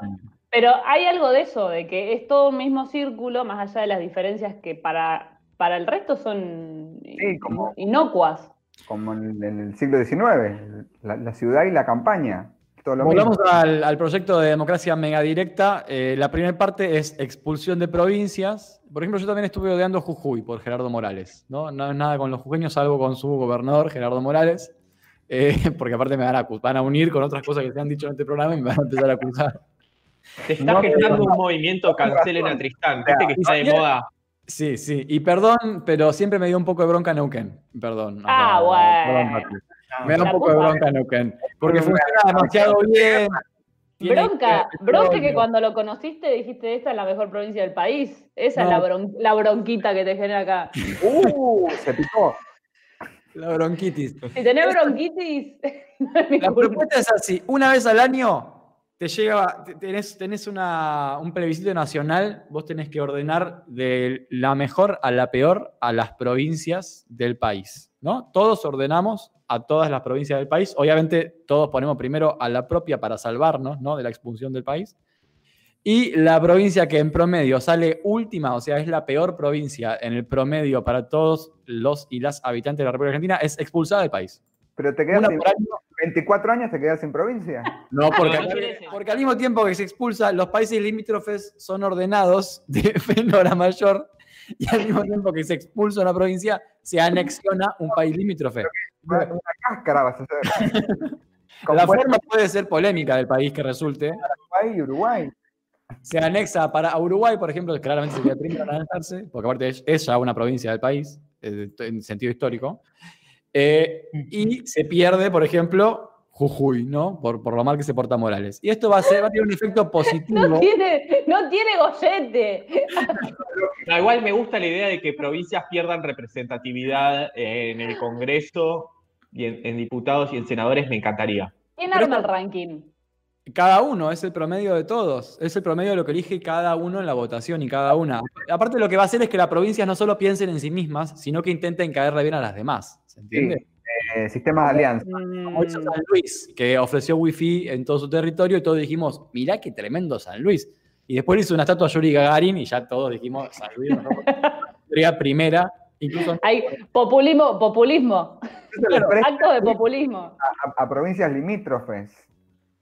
Pero hay algo de eso, de que es todo un mismo círculo, más allá de las diferencias que para, para el resto son Sí, como- inocuas. Como en, en el siglo XIX, la, la ciudad y la campaña. Todo lo Volvamos mismo. al, al proyecto de democracia mega directa. Eh, la primera parte es expulsión de provincias. Por ejemplo, yo también estuve odiando Jujuy por Gerardo Morales. No, no es nada con los jujeños, salvo con su gobernador, Gerardo Morales. Eh, porque aparte me van a, van a unir con otras cosas que se han dicho en este programa y me van a empezar a acusar. Te está No, gestando no, un movimiento cancelen a Tristán, viste que está de moda. Sí, sí. Y perdón, pero siempre me dio un poco de bronca Neuquén. Perdón. Ah, perdón, bueno. Me da un poco de bronca Neuquén. Porque funciona demasiado bien. Bronca, bronca que cuando lo conociste dijiste esta es la mejor provincia del país. Esa es la, bron- la bronquita que te genera acá. ¡Uh! Se picó. La bronquitis. Si tenés bronquitis, La propuesta es así: una vez al año te llega, te- tenés, tenés una- un plebiscito nacional, vos tenés que ordenar de la mejor a la peor a las provincias del país. ¿no? Todos ordenamos a todas las provincias del país. Obviamente, todos ponemos primero a la propia para salvarnos ¿no? de la expulsión del país. Y la provincia que en promedio sale última, o sea, es la peor provincia en el promedio para todos los y las habitantes de la República Argentina, es expulsada del país. Pero te quedas sin, por año 24 años te quedas sin provincia. no, porque, al mismo tiempo que se expulsa, los países limítrofes son ordenados de menor a mayor y al mismo tiempo que se expulsa una provincia, se anexiona un país limítrofe. Una, una cáscara vas a hacer. La forma puede ser polémica del país que resulte. Uruguay y Uruguay. Se anexa para a Uruguay, por ejemplo, claramente sería primero en anexarse, porque aparte es, es ya una provincia del país, eh, en sentido histórico. Eh, y se pierde, por ejemplo, Jujuy, ¿no? Por, por lo mal que se porta Morales. Y esto va a, ser, va a tener un efecto positivo. No tiene, no tiene gollete. No, igual me gusta la idea de que provincias pierdan representatividad eh, en el Congreso y en, en diputados y en senadores, me encantaría. ¿Quién arma el ranking? Cada uno es el promedio de todos, es el promedio de lo que elige cada uno en la votación y cada una. Aparte lo que va a hacer es que las provincias no solo piensen en sí mismas, sino que intenten caerle bien a las demás. ¿Se entiende? Eh, sistemas de alianza. Como hizo San Luis, que ofreció wifi en todo su territorio y todos dijimos, mirá qué tremendo San Luis. Y después hizo una estatua a Yuri Gagarin y ya todos dijimos, San Luis, nosotros, sería primera, incluso Hay populismo, populismo. Presta Acto de populismo. a, a provincias limítrofes.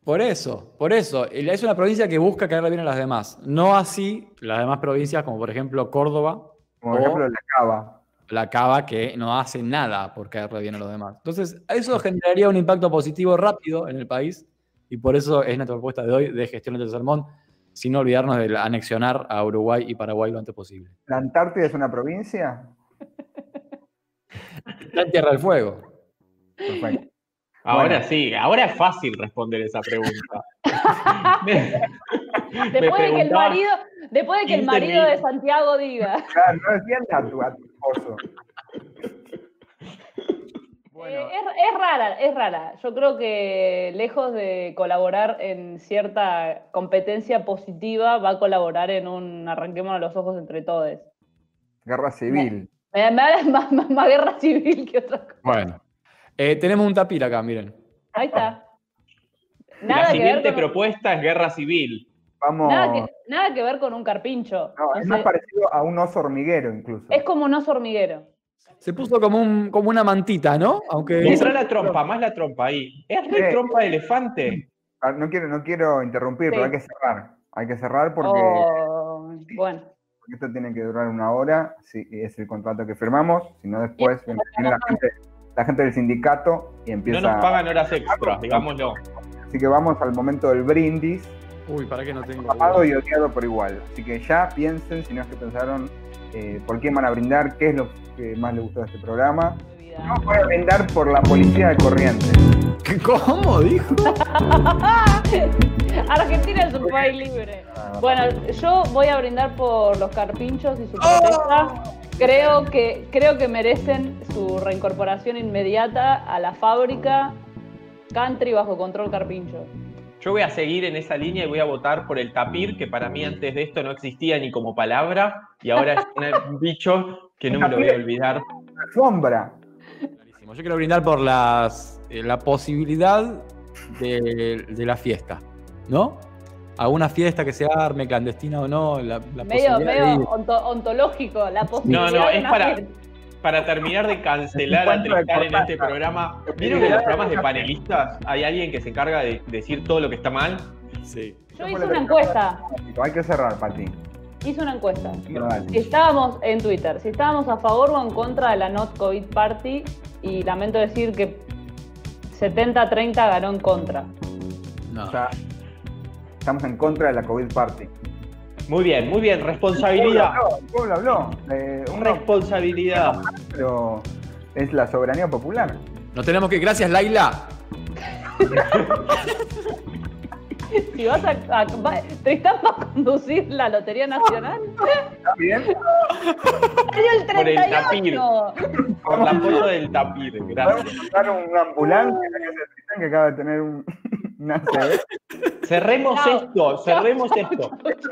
por eso, por eso. Es una provincia que busca caerle bien a las demás. No así las demás provincias, como por ejemplo Córdoba, Como O- por ejemplo la Cava. La Cava, que no hace nada por caerle bien a los demás. Entonces, eso generaría un impacto positivo rápido en el país y por eso es nuestra propuesta de hoy de gestión del sermón, sin olvidarnos de anexionar a Uruguay y Paraguay lo antes posible. ¿La Antártida es una provincia? Está en Tierra del Fuego. Perfecto. Ahora Bueno. sí, ahora es fácil responder esa pregunta. Después de que el marido, después de que el 15 marido de. Santiago diga. Claro, no tu, a tu esposo. Bueno, Eh, es, es rara, es rara. Yo creo que lejos de colaborar en cierta competencia positiva, va a colaborar en un arranquémonos los ojos entre todos. Guerra civil. Me, me da más, más- más guerra civil que otra cosa. Bueno. Eh, tenemos un tapir acá, miren. Ahí está. La Nada que, ver siguiente con, propuesta es guerra civil. Vamos. nada, que, nada que ver con un carpincho. No, es más parecido a un oso hormiguero incluso. es como un oso hormiguero. Se puso como, un, como una mantita, ¿no? Aunque. Mostrá la trompa, más la trompa ahí. ¿Es re Sí. trompa de elefante? Ah, No quiero, no quiero interrumpir, Sí. pero hay que cerrar. Hay que cerrar porque, Oh, bueno. porque esto tiene que durar una hora. Sí, es el contrato que firmamos. Si no, después viene viene la gente, la gente del sindicato y empieza. No nos pagan horas extras, digámoslo. Así que vamos al momento del brindis. Uy, ¿para qué no tengo? amado y odiado por igual. Así que ya piensen, si no es que pensaron, eh, por qué van a brindar, qué es lo que más les gustó de este programa. Yo voy a brindar por la policía de Corrientes. ¿Cómo dijo? Argentina es un país libre. Bueno, yo voy a brindar por los carpinchos y su protesta. Creo que, creo que merecen su reincorporación inmediata a la fábrica country bajo control carpincho. Yo voy a seguir en esa línea y voy a votar por el tapir, que para mí antes de esto no existía ni como palabra, y ahora es un bicho que no me lo voy a olvidar. Sombra. Clarísimo. Yo quiero brindar por las, eh, la posibilidad de, de la fiesta, ¿no? Alguna fiesta que se arme, clandestina o no, la, la Medio, posibilidad de medio ir. onto- ontológico, la posibilidad no, de es una para- fiesta. Para terminar de cancelar a Tristán en este programa, ¿vieron que en los programas de panelistas hay alguien que se encarga de decir todo lo que está mal? Sí. Yo hice una encuesta, Hay que cerrar, Pati. hice una encuesta. Si estábamos en Twitter, si estábamos a favor o en contra de la Not COVID Party, y lamento decir que 70-30 ganó en contra. No. O sea, estamos en contra de la COVID Party. Muy bien, muy bien, responsabilidad. El pueblo habló. Eh, uno, Responsabilidad. pero es la soberanía popular. Nos tenemos que. Gracias, Laila. Si vas a, a- va- Tristán va a conducir la Lotería Nacional. ¿Está bien? ¡Salió el Por el 38! Por la foto del tapir, gracias. mandar una ambulancia el que acaba de tener un, una ACV. Cerremos Chao. esto, cerremos esto.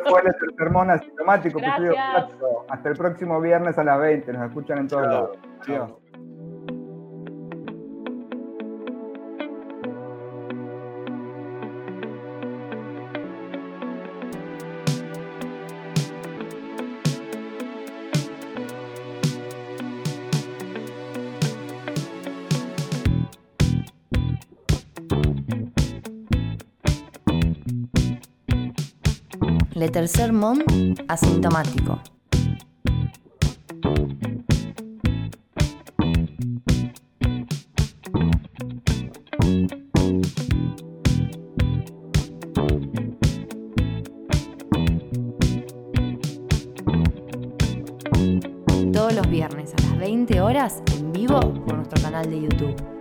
¿Cuál es el sermón asintomático? paso. Hasta el próximo viernes a las 20. Nos escuchan en todos lados. Adiós. Le tercer món asintomático. Todos los viernes a las 20 horas en vivo por nuestro canal de YouTube.